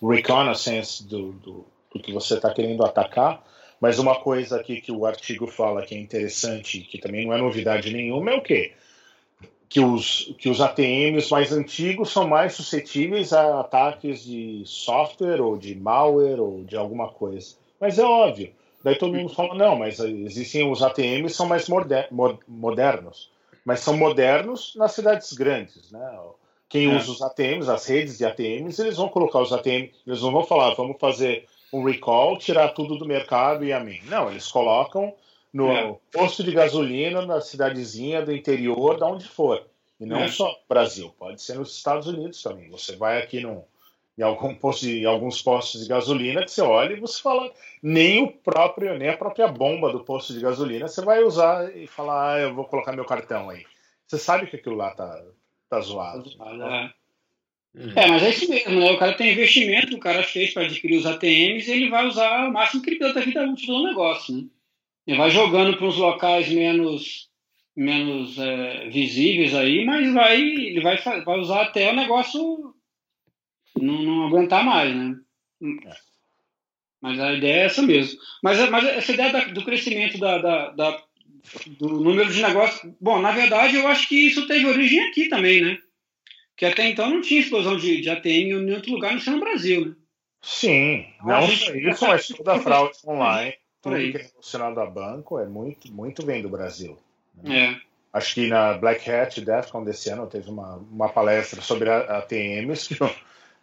S2: o reconnaissance do, do, do que você está querendo atacar. Mas uma coisa aqui que o artigo fala que é interessante, que também não é novidade nenhuma, é o quê? Que os, que os ATMs mais antigos são mais suscetíveis a ataques de software ou de malware ou de alguma coisa. Mas é óbvio. Daí todo mundo fala, não, mas existem os ATMs são mais moder- mo- modernos. Mas são modernos nas cidades grandes, né? Quem
S3: É.
S2: usa os ATMs, as redes de ATMs, eles vão colocar os ATMs, eles não vão falar, vamos fazer um recall, tirar tudo do mercado e amém. Não, eles colocam no
S3: É.
S2: posto de gasolina na cidadezinha do interior, da onde for. E não
S3: É.
S2: só no Brasil, pode ser nos Estados Unidos também. Você vai aqui num, em, algum posto de, em alguns postos de gasolina que você olha e você fala, nem o próprio, nem a própria bomba do posto de gasolina você vai usar e falar, ah, eu vou colocar meu cartão aí. você sabe que aquilo lá tá, tá zoado.
S3: É.
S1: Hum.
S3: É, mas é isso mesmo, né? O cara tem investimento, o cara fez para adquirir os ATMs e ele vai usar o máximo que ele puder da vida útil do negócio, né? Ele vai jogando para uns locais menos, menos é, visíveis aí, mas vai, ele vai, vai usar até o negócio não, não aguentar mais, né? Mas a ideia é essa mesmo. Mas, mas essa ideia da- do crescimento da, da- da- do número de negócios. Bom, na verdade, eu acho que isso teve origem aqui também, né? Que até então não tinha explosão de, de ATM em outro lugar, não sei no Brasil, né?
S2: Sim, não
S3: a
S2: só isso, mas toda a fraude online, tudo
S3: aí.
S2: que é relacionado a banco é muito, muito vem do Brasil.
S3: É.
S2: Acho que na Black Hat DEFCON desse ano teve uma, uma palestra sobre ATMs que, o-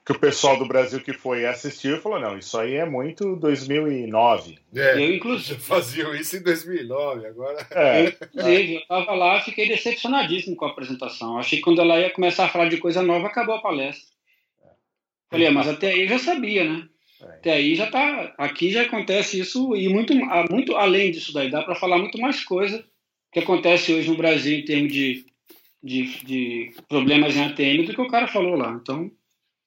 S2: que o pessoal do Brasil que foi assistir falou, não, isso aí é muito 2009.
S1: É,
S3: Eu, inclusive.
S1: já faziam isso em 2009, agora.
S2: É,
S3: Eu, inclusive, eu estava lá fiquei decepcionadíssimo com a apresentação. Achei que quando ela ia começar a falar de coisa nova, acabou a palestra. Falei, ah, mas até aí eu já sabia, né?
S2: É.
S3: Até aí já tá. Aqui já acontece isso, e muito, muito além disso daí, dá para falar muito mais coisa que acontece hoje no Brasil em termos de, de, de problemas em ATM do que o cara falou lá. Então,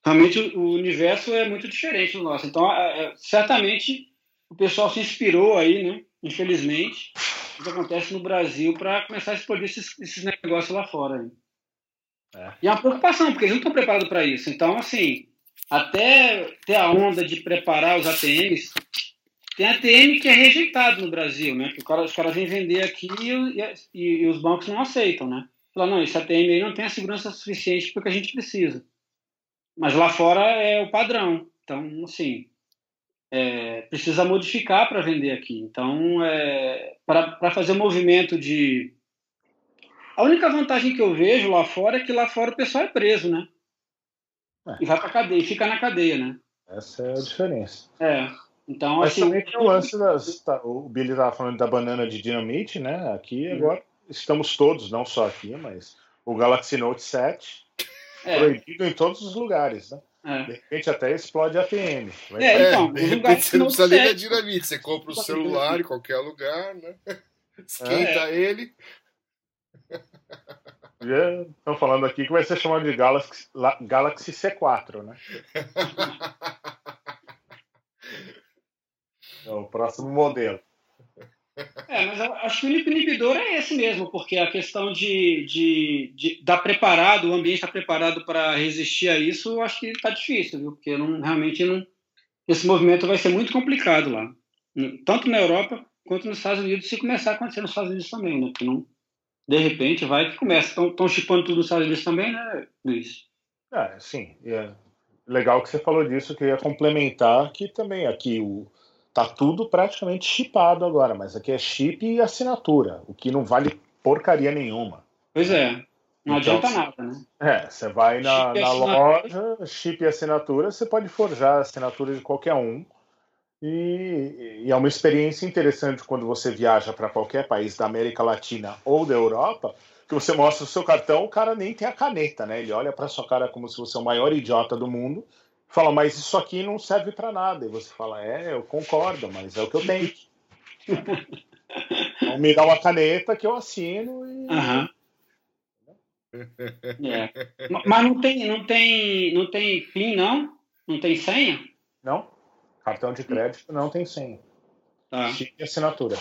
S3: realmente o universo é muito diferente do nosso. Então, é- é- certamente o pessoal se inspirou aí, né? Infelizmente, o que acontece no Brasil para começar a explodir esses, esses negócios lá fora. aí.
S2: É.
S3: E é uma preocupação, porque eles não estão preparados para isso. Então, assim, até ter a onda de preparar os ATMs, tem ATM que é rejeitado no Brasil, né? Que cara- os caras vêm vender aqui e, e- e- e os bancos não aceitam, né? Falam, não, esse ATM aí não tem a segurança suficiente para o que a gente precisa. Mas lá fora é o padrão. Então, assim, é, precisa modificar para vender aqui. Então, é, para fazer movimento de. A única vantagem que eu vejo lá fora é que lá fora o pessoal é preso, né?
S2: É.
S3: E vai para cadeia, e fica na cadeia, né?
S2: essa é a diferença.
S3: É. Então,
S2: Mas
S3: assim,
S2: também tem o lance das. tá, o Billy estava falando da banana de dinamite, né? Aqui
S3: Uhum.
S2: agora estamos todos, não só aqui, mas o Galaxy Note 7
S3: é,
S2: proibido em todos os lugares, né?
S3: é.
S2: De repente até explode a. Vai
S3: É, então,
S1: de repente você não precisa nem da dinamite, você compra o celular em qualquer lugar, né? Esquenta
S3: É.
S1: ele.
S2: Estão falando aqui que vai ser chamado de Galaxy, La- Galaxy C4, né? É o próximo modelo.
S3: É, mas acho que o inibidor é esse mesmo, porque a questão de, de, de dar preparado, o ambiente estar preparado para resistir a isso, eu acho que está difícil, viu? Porque não, realmente não, esse movimento vai ser muito complicado lá, tanto na Europa quanto nos Estados Unidos, se começar a acontecer nos Estados Unidos também, né? Porque não, de repente vai que começa. Estão chipando tudo nos Estados Unidos também, né, Luiz?
S2: É, sim. É legal que você falou disso, que ia complementar que também aqui o tá tudo praticamente chipado agora, mas aqui é chip e assinatura, o que não vale porcaria nenhuma.
S3: Pois é, não
S2: Então,
S3: adianta nada, né?
S2: É, você vai na, na loja, chip e assinatura, você pode forjar a assinatura de qualquer um. E, e é uma experiência interessante quando você viaja para qualquer país da América Latina ou da Europa, que você mostra o seu cartão, o cara nem tem a caneta, né? Ele olha para sua cara como se você é o maior idiota do mundo, fala, mas isso aqui não serve para nada. E você fala, é, eu concordo, mas é o que eu tenho. então me dá uma caneta que eu assino e.
S3: Aham. É. Ma- Mas não tem, não tem, não tem PIN, não? Não tem senha?
S2: Não? Cartão de crédito não tem senha.
S3: Tá.
S2: Chip e assinatura.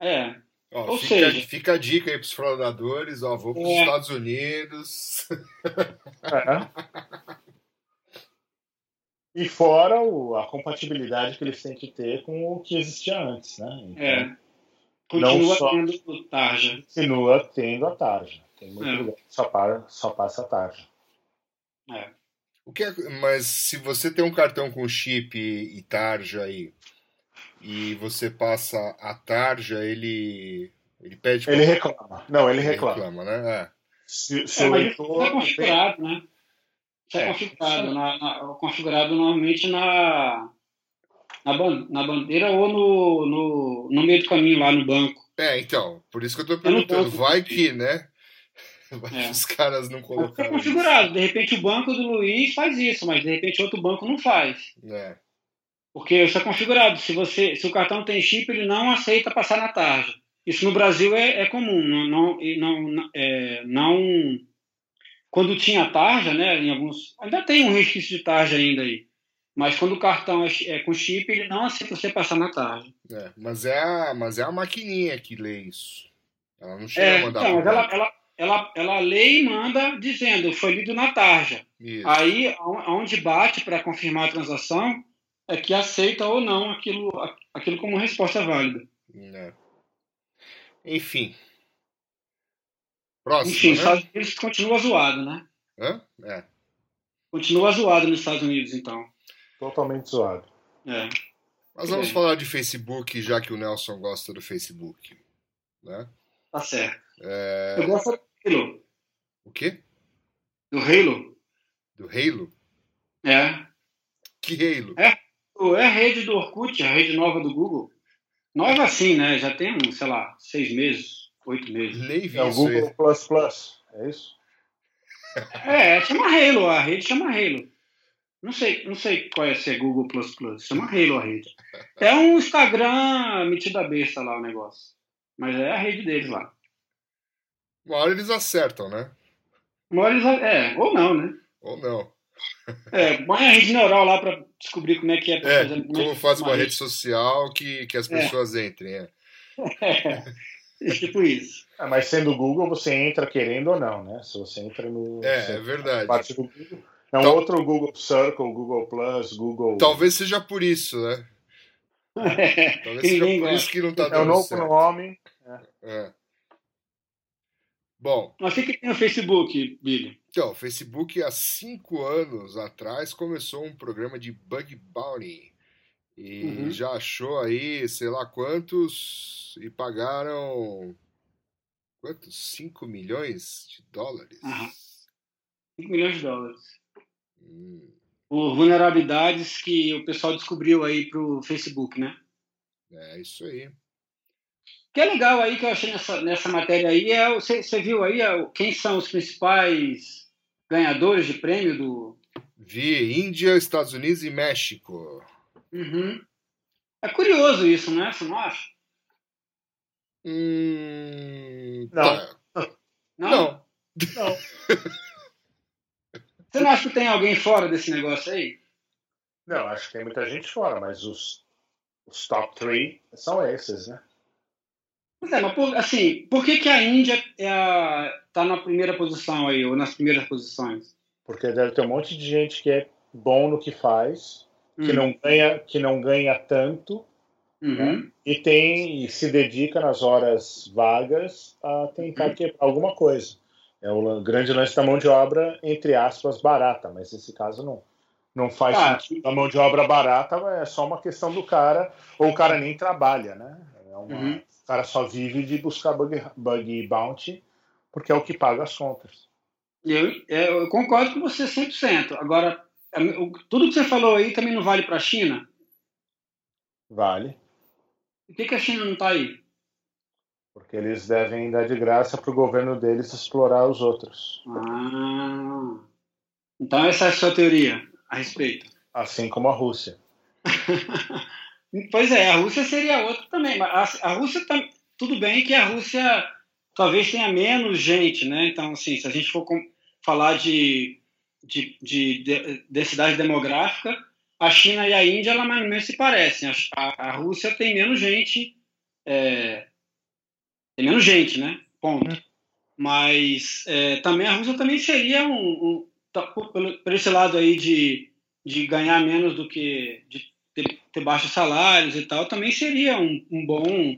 S3: É.
S1: Ó,
S3: Ou
S1: fica,
S3: seja-
S1: fica a dica aí pros fraudadores, ó, vou pros
S3: É.
S1: Estados Unidos.
S2: É. E fora o- a compatibilidade que eles têm que ter com o que existia antes, né? Então,
S3: É. Continua
S2: só-
S3: tendo tarja.
S2: continua tendo a tarja. Tem muito
S3: É.
S2: lugar que só, para, só passa a tarja.
S3: É.
S1: O que é- mas se você tem um cartão com chip e tarja aí, e você passa a tarja, ele, ele pede
S2: Ele reclama. Não, ele
S1: ele
S2: reclama.
S1: né? É.
S2: Se, se
S3: É,
S2: o leitor.
S3: é configurado, né? Isso é,
S2: É.
S3: configurado. Na, na- configurado normalmente na, na, ban- na bandeira ou no, no, no meio do caminho, lá no banco.
S1: É, então, por isso que eu tô
S3: Eu
S1: perguntando,
S3: posso-
S1: vai que, né? Vai
S3: É.
S1: que os caras não
S3: Está
S1: colocaram.
S3: configurado. De repente o banco do Luiz faz isso, mas de repente outro banco não faz.
S1: isso. É.
S3: Porque isso é configurado. Se, você, se o cartão tem chip, ele não aceita passar na tarja. Isso no Brasil é, é comum, não, não, não, é, não quando tinha tarja, né, em alguns, ainda tem um resquício de tarja ainda aí, mas quando o cartão é, é com chip, ele não aceita você passar na tarja.
S1: É, mas é a, mas é a maquininha que lê isso. Ela não chega
S3: É,
S1: a mandar
S3: então,
S1: pro
S3: ela, ela, ela, ela lê e manda dizendo, foi lido na tarja.
S1: Isso.
S3: Aí, aonde bate para confirmar a transação, é que aceita ou não aquilo, aquilo como resposta válida.
S1: É. Enfim. Próximo,
S3: Enfim, os
S1: né?
S3: Estados Unidos continua zoado, né?
S1: Hã? É.
S3: Continua zoado nos Estados Unidos, então.
S2: Totalmente zoado.
S3: É.
S1: Mas vamos
S3: bem.
S1: falar de Facebook, já que o Nelson gosta do Facebook. Né?
S3: Tá certo.
S1: É,
S3: Eu gosto do Halo.
S1: O quê?
S3: Do Halo.
S1: Do Halo?
S3: É.
S1: Que Halo?
S3: O- É a rede do Orkut, a rede nova do Google. Nova assim, né? Já tem, sei lá, seis meses, oito meses.
S1: Nem vi
S2: É o
S1: isso.
S2: Google Plus Plus, é isso?
S3: É, chama Halo, a rede chama Halo. Não sei, não sei qual é se é Google Plus Plus, chama Halo a rede. É um Instagram metido a besta lá o negócio. Mas é a rede deles lá.
S1: Uma hora eles acertam, né?
S3: Uma hora eles- É, ou não, né?
S1: Ou não.
S3: É, põe a rede neural lá pra descobrir como é que é. pra
S1: É,
S3: fazer- como
S1: como
S3: é que
S1: faz uma rede social que, que as
S3: É.
S1: pessoas entrem. É.
S3: É, tipo isso.
S2: É, mas sendo o Google, você entra querendo ou não, né? Se você entra no.
S1: É, é verdade.
S2: Parte do Google. É um
S1: Tal-
S2: outro Google Circle, Google Plus, Google.
S1: Talvez seja por isso, né? Talvez
S3: Que
S1: seja
S3: ninguém
S1: por
S3: gosta.
S1: isso que não tá
S2: É o
S1: dando
S2: novo
S1: certo.
S2: nome.
S1: É. Bom,
S3: Mas o que, que tem no Facebook, Billy?
S1: então, o Facebook há cinco anos atrás começou um programa de Bug Bounty. E
S3: Uhum.
S1: já achou aí, sei lá quantos, e pagaram. Quantos? 5 milhões de dólares?
S3: Aham. 5 milhões de dólares.
S1: Hum,
S3: Por vulnerabilidades que o pessoal descobriu aí pro Facebook, né?
S1: é isso aí.
S3: O que é legal aí que eu achei nessa, nessa matéria aí é você você viu aí é, quem são os principais ganhadores de prêmio do.
S1: Vi Índia, Estados Unidos e México.
S3: Uhum. É curioso isso, né? Você não acha?
S1: Hum,
S2: Não.
S1: tá.
S3: Não?
S1: Não.
S2: Não.
S3: Você não acha que tem alguém fora desse negócio aí?
S2: Não, acho que tem muita gente fora, mas os, os top three são esses, né?
S3: Pois é, mas por, assim, por que, que a Índia é a, tá na primeira posição aí, ou nas primeiras posições?
S2: Porque deve ter um monte de gente que é bom no que faz, que não ganha, que não ganha tanto
S3: Uhum.
S2: e tem e se dedica nas horas vagas a tentar quebrar alguma coisa. É o grande lance da mão de obra entre aspas barata, mas nesse caso não não faz
S3: Ah.
S2: sentido. A mão de obra barata é só uma questão do cara ou o cara nem trabalha, né? É uma-
S3: Uhum.
S2: O cara só vive de buscar bug, bug bounty porque é o que paga as contas.
S3: Eu, é, eu concordo com você 100%. Agora, tudo que você falou aí também não vale para a China?
S2: Vale.
S3: Por que, que a China não está aí?
S2: Porque eles devem dar de graça para o governo deles explorar os outros.
S3: Ah, então essa é a sua teoria a respeito.
S2: Assim como a Rússia.
S3: Pois é, a Rússia seria outra também. Mas a, Rússia, tá, tudo bem que a Rússia talvez tenha menos gente, né? Então, assim, se a gente for falar de, de, de, de densidade demográfica, a China e a Índia, ela mais ou menos se parecem. A, a, Rússia tem menos gente, é, tem menos gente, né? Ponto. Mas é, também a Rússia também seria um, um tá, por, pelo- por esse lado aí de, de ganhar menos do que de ter, ter baixos salários e tal, também seria um, um bom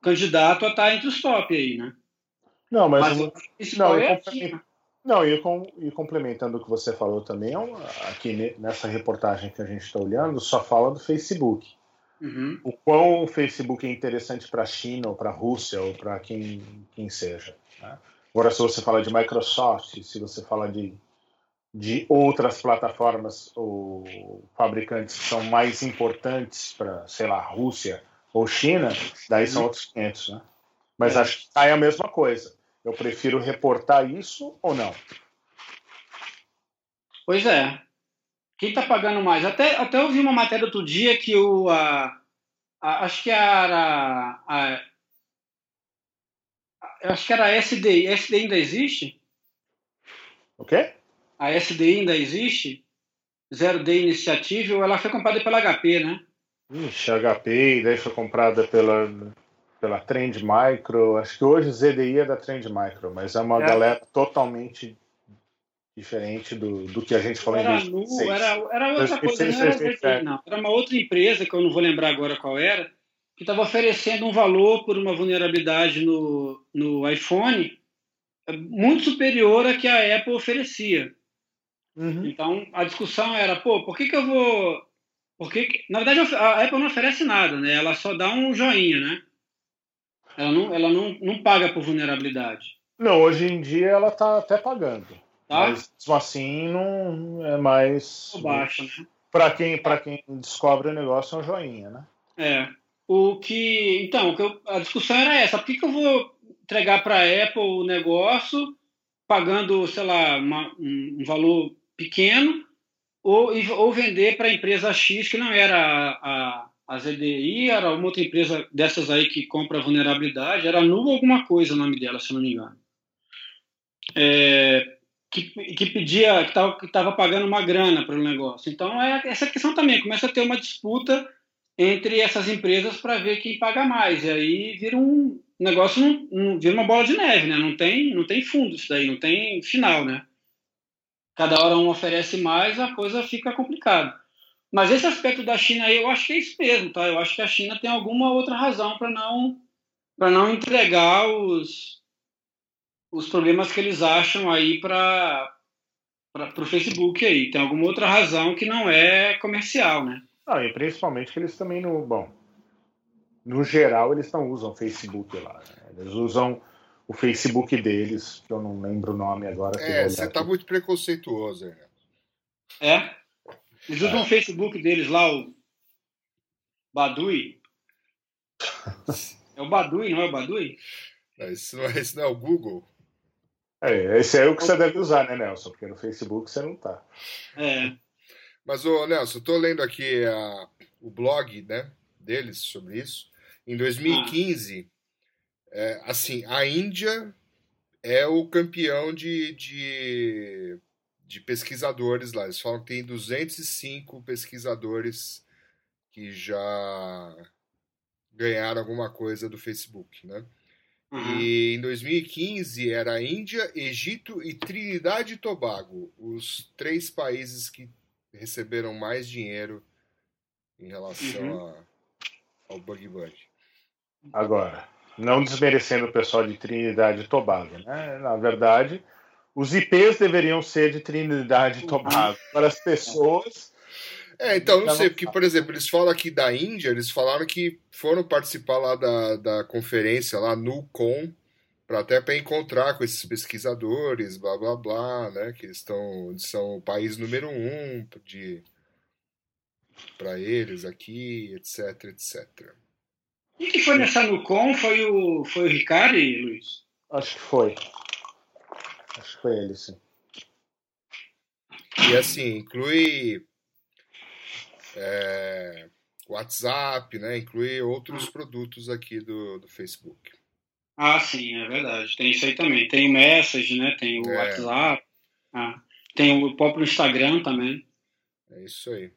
S3: candidato a estar entre os top aí, né?
S2: Não, mas,
S3: Mas
S2: o-
S3: o principal
S2: não,
S3: é
S2: eu
S3: China.
S2: Não, e, com, e complementando o que você falou também, é aqui ne- nessa reportagem que a gente está olhando, só fala do Facebook.
S3: Uhum.
S2: O quão o Facebook é interessante para a China, ou para a Rússia, ou para quem, quem seja. né? Agora, se você fala de Microsoft, se você fala de, de outras plataformas ou fabricantes que são mais importantes para, sei lá, Rússia ou China, daí são outros 500, né? Mas
S3: É.
S2: acho que cai a mesma coisa. Eu prefiro reportar isso ou não?
S3: Pois é. Quem está pagando mais? Até, até eu vi uma matéria outro dia que o. A, a- acho que era. A, eu acho que era a SDI. A SDI ainda existe?
S2: O quê?
S3: A SDI ainda existe? Zero Day Initiative, ou ela foi comprada pela HP, né?
S2: Ixi, HP, daí foi comprada pela, pela Trend Micro. Acho que hoje ZDI é da Trend Micro, mas é uma
S3: É.
S2: galera totalmente diferente do, do que a gente falou em
S3: Era, nu,
S2: 2006.
S3: era, era outra
S2: 2006,
S3: coisa, não era
S2: 2007.
S3: ZDI, não. Era uma outra empresa, que eu não vou lembrar agora qual era, que estava oferecendo um valor por uma vulnerabilidade no, no iPhone é, muito superior à que a Apple oferecia.
S2: Uhum.
S3: Então, a discussão era, pô, por que, que eu vou. Por que que- Na verdade, a Apple não oferece nada, né? Ela só dá um joinha, né? Ela não, ela não, não paga por vulnerabilidade.
S2: Não, hoje em dia ela tá até pagando.
S3: Tá?
S2: Mas mesmo assim não é mais.
S3: Ou baixa, né?
S2: Para quem, pra quem descobre o negócio é um joinha, né?
S3: É. O que. Então, a discussão era essa. Por que, que eu vou entregar para a Apple o negócio pagando, sei lá, uma- um, um valor pequeno ou, ou vender para a empresa X, que não era a, a, a ZDI, era uma outra empresa dessas aí que compra vulnerabilidade, era Nu alguma coisa o nome dela, se não me engano. É, que, que pedia, que estava pagando uma grana pelo negócio. Então, é essa questão também, começa a ter uma disputa entre essas empresas para ver quem paga mais. E aí vira um negócio, não- vira uma bola de neve, né? Não tem, não tem fundo isso daí, não tem final, né? Cada hora um oferece mais, a coisa fica complicada. Mas esse aspecto da China aí, eu acho que é isso mesmo, tá? Eu acho que a China tem alguma outra razão para não para não entregar os os problemas que eles acham aí para para o Facebook aí. Tem alguma outra razão que não é comercial, né?
S2: Não, e principalmente que eles também não. Bom, no geral eles não usam Facebook lá. né? Eles usam o Facebook deles, que eu não lembro o nome agora.
S1: É, você tá
S2: aqui.
S1: muito preconceituoso, né?
S3: É? Eles usam o Facebook deles lá, o Badui. É o Badui, não é o Badui?
S1: Não, Isso não é, isso não é o Google.
S2: É, esse é o que você deve usar, né, Nelson? Porque no Facebook você não tá.
S3: É.
S1: Mas, ô, Nelson, eu tô lendo aqui a- o blog né, deles sobre isso. Em 2015, é, assim, a Índia é o campeão de, de, de pesquisadores lá. Eles falam que tem 205 pesquisadores que já ganharam alguma coisa do Facebook, né?
S3: Uhum.
S1: E em 2015 era a Índia, Egito e Trinidade e Tobago, os três países que receberam mais dinheiro em relação a- ao Bug Bug.
S2: Agora, não desmerecendo o pessoal de Trinidade e Tobago, né? Na verdade, os IPs deveriam ser de Trinidade e Tobago. Para as pessoas.
S1: É, então não sei, porque, por exemplo, eles falam aqui da Índia, eles falaram que foram participar lá da, da conferência lá no Com, para até para encontrar com esses pesquisadores, blá blá blá, né? Que eles estão são o país número um de para eles aqui, etc, etc.
S3: E que foi nessa Nucom? Foi o, foi o Ricari, Luiz?
S2: Acho que foi. Acho que foi ele, sim.
S1: E assim, inclui é, WhatsApp, né? Inclui outros produtos aqui do, do Facebook.
S3: Ah, sim, é verdade. Tem isso aí também. Tem o Message, né? Tem o
S1: É.
S3: WhatsApp. Ah, tem o próprio Instagram também.
S1: É isso aí.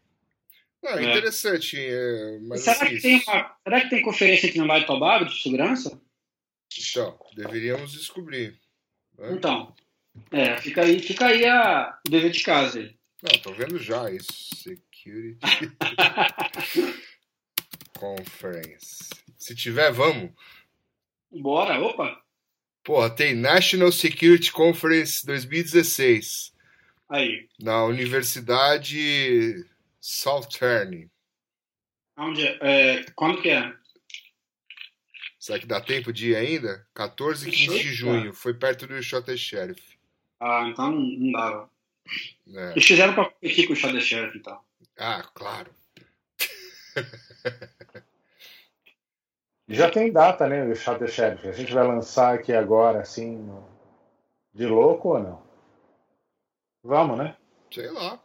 S1: Não, é interessante, é, mas
S3: será,
S1: assim,
S3: que tem uma, será que tem conferência em Trinidad e Tobago de segurança?
S1: então, deveríamos descobrir. né?
S3: Então, é, fica aí, fica aí a o dever de casa. aí.
S1: Não, tô vendo já isso. Security Conference. Se tiver, vamos.
S3: Bora, opa.
S1: Porra, tem National Security Conference 2016
S3: Aí.
S1: na Universidade Southern.
S3: Onde é? É, quando que é?
S1: Será que dá tempo de ir ainda? 14 e 15 de junho. Foi perto do Shot Sheriff.
S3: Ah, então não, não dava.
S1: né?
S3: Eles fizeram pra competir com o Shadow Sheriff, então.
S1: Ah, claro.
S2: Já tem data, né, o Shadow Sheriff. A gente vai lançar aqui agora, assim, de louco ou não? Vamos, né?
S1: Sei lá.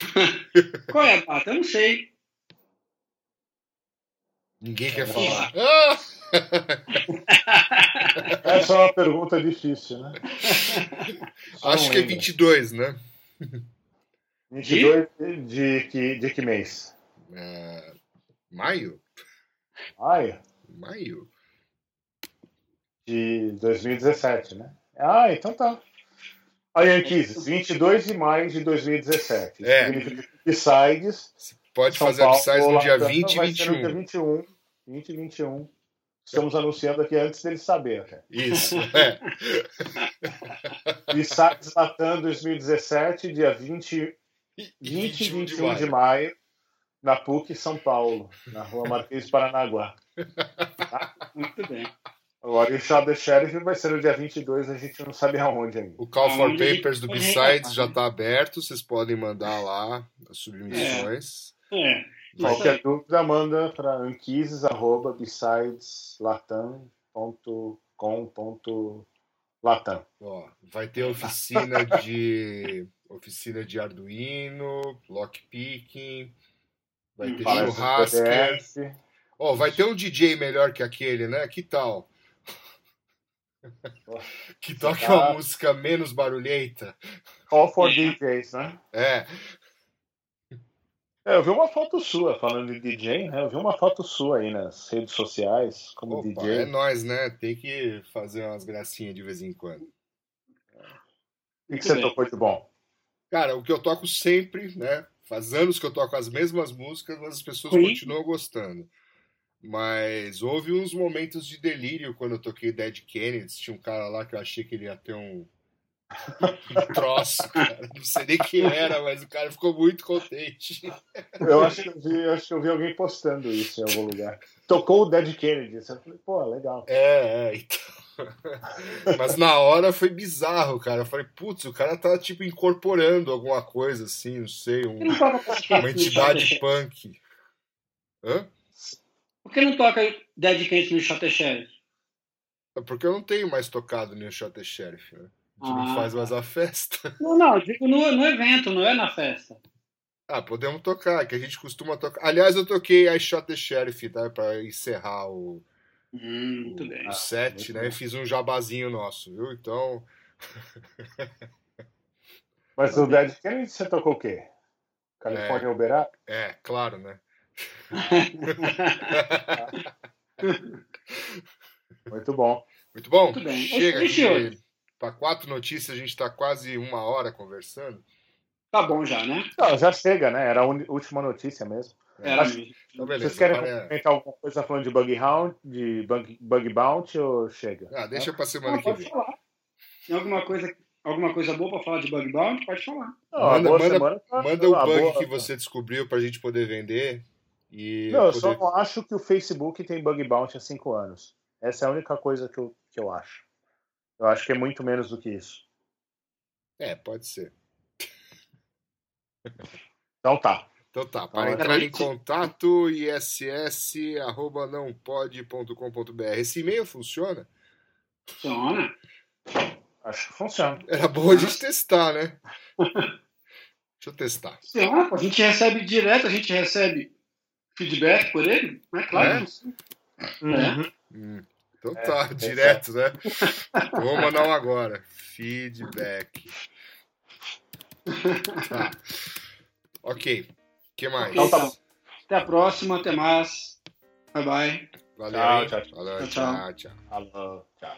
S3: Qual é a data? Eu não sei.
S1: Ninguém quer falar. Ah!
S2: Essa é uma pergunta difícil, né? Só
S1: Acho que é
S2: lembro.
S1: 22, né?
S2: 22 de que, de que mês?
S1: É, Maio?
S2: Maio
S1: Maio?
S2: de 2017, né? Ah, então tá. Aí, Yankees, 22 de maio de 2017. Isso
S1: É.
S2: significa que Besides,
S1: Você pode
S2: São
S1: fazer a Psy no dia
S2: Latam,
S1: 20 e
S2: vai ser no dia
S1: 21.
S2: 21. 20 e 21. Estamos anunciando aqui antes dele saber. Até.
S1: Isso, é.
S2: Besides Latam 2017, dia 20, 20 e 21 de maio, na PUC São Paulo, na rua Marquês de Paranaguá.
S3: Muito bem.
S2: Agora, o Shot the Sheriff vai ser no dia 22, a gente não sabe aonde ainda.
S1: O Call for Papers do B-Sides já
S3: né?
S1: está aberto, vocês podem mandar lá as submissões.
S3: É.
S2: Qualquer dúvida, manda para anquises.besideslatam.com.latam.
S1: Ó, vai ter oficina de oficina de Arduino, lockpicking, vai ter churrasco. Ó, vai ter um DJ melhor que aquele, né? Que tal? que toque uma
S2: Ah.
S1: música menos barulhenta.
S2: Call for DJs, né?
S1: É,
S2: É, eu vi uma foto sua falando de DJ, né? Eu vi uma foto sua aí nas redes sociais como
S1: opa,
S2: DJ.
S1: é nós, né? Tem que fazer umas gracinhas de vez em quando.
S2: O que você
S3: bem.
S2: tocou de bom?
S1: Cara, o que eu toco sempre, né? Faz anos que eu toco as mesmas músicas, mas as pessoas
S3: Sim.
S1: continuam gostando. Mas houve uns momentos de delírio quando eu toquei Dead Kennedys. Tinha um cara lá que eu achei que ele ia ter um, um troço, cara. Não sei nem quem era, mas o cara ficou muito contente.
S2: Eu acho que eu vi, eu acho que eu vi alguém postando isso em algum lugar. Tocou o Dead Kennedy. Eu falei, pô, legal.
S1: É, é, então. Mas na hora foi bizarro, cara. Eu falei, putz, o cara tá tipo incorporando alguma coisa assim, não sei, um- uma entidade punk. Hã?
S3: Por que não toca Dead Kennedy no Shot Sheriff?
S1: É porque eu não tenho mais tocado no Shot the Sheriff, né? A gente não
S3: Ah,
S1: faz mais a festa.
S3: Não, não, eu digo no, no evento, não é na festa.
S1: Ah, podemos tocar, que a gente costuma tocar. Aliás, eu toquei I Shot the Sheriff, tá? Pra encerrar o,
S3: Hum, muito bem.
S1: o set,
S2: muito
S1: né?
S2: bom.
S1: E fiz um jabazinho nosso, viu? Então,
S2: Mas o Dead Kennedy você tocou o quê? California Uberá?
S1: é, claro, né?
S2: Muito bom.
S1: Muito bom.
S3: Muito bem.
S1: Chega aqui. Para quatro notícias, a gente tá quase uma hora conversando.
S3: Tá bom já, né?
S2: Não, já chega, né? Era a última notícia mesmo.
S3: Era
S2: Acho-
S3: mesmo.
S1: Então, beleza.
S2: Vocês querem
S1: para-
S2: comentar alguma coisa falando de Bug Hound, de Bug, bug Bounty ou chega?
S1: Ah, deixa pra semana
S3: Não,
S1: que
S3: pode
S1: vem.
S3: falar. Tem alguma coisa, alguma coisa boa pra falar de Bug Bounty? Pode falar.
S2: Não, a
S1: Manda- manda-
S2: semana tá-
S1: Manda o
S2: a
S1: bug
S2: boa-
S1: que você descobriu pra gente poder vender. E
S2: Não, eu
S1: poder...
S2: só não acho que o Facebook tem Bug Bounty há cinco anos. Essa é a única coisa que eu, que eu acho. Eu acho que é muito menos do que isso.
S1: É, pode ser.
S2: Então tá.
S1: Então tá, para
S2: Ah,
S1: entrar em
S3: realmente.
S1: contato, iss.nãopode.com.br. Esse e-mail funciona?
S3: Funciona.
S2: Acho que funciona.
S1: Era bom a gente testar, né? Deixa eu testar.
S3: A gente recebe direto, a gente recebe feedback por ele. É claro.
S1: É?
S3: que sim.
S1: Hum, então
S2: É,
S1: tá,
S2: é
S1: direto, né? Então Vou mandar um agora. Feedback. Tá. Ok. O que mais?
S2: Então tá bom.
S3: Até a próxima, até mais. Bye bye.
S1: Valeu,
S2: Tchau, tchau, tchau.
S1: Valeu,
S3: Tchau,
S1: tchau, tchau.
S2: Alô, tchau.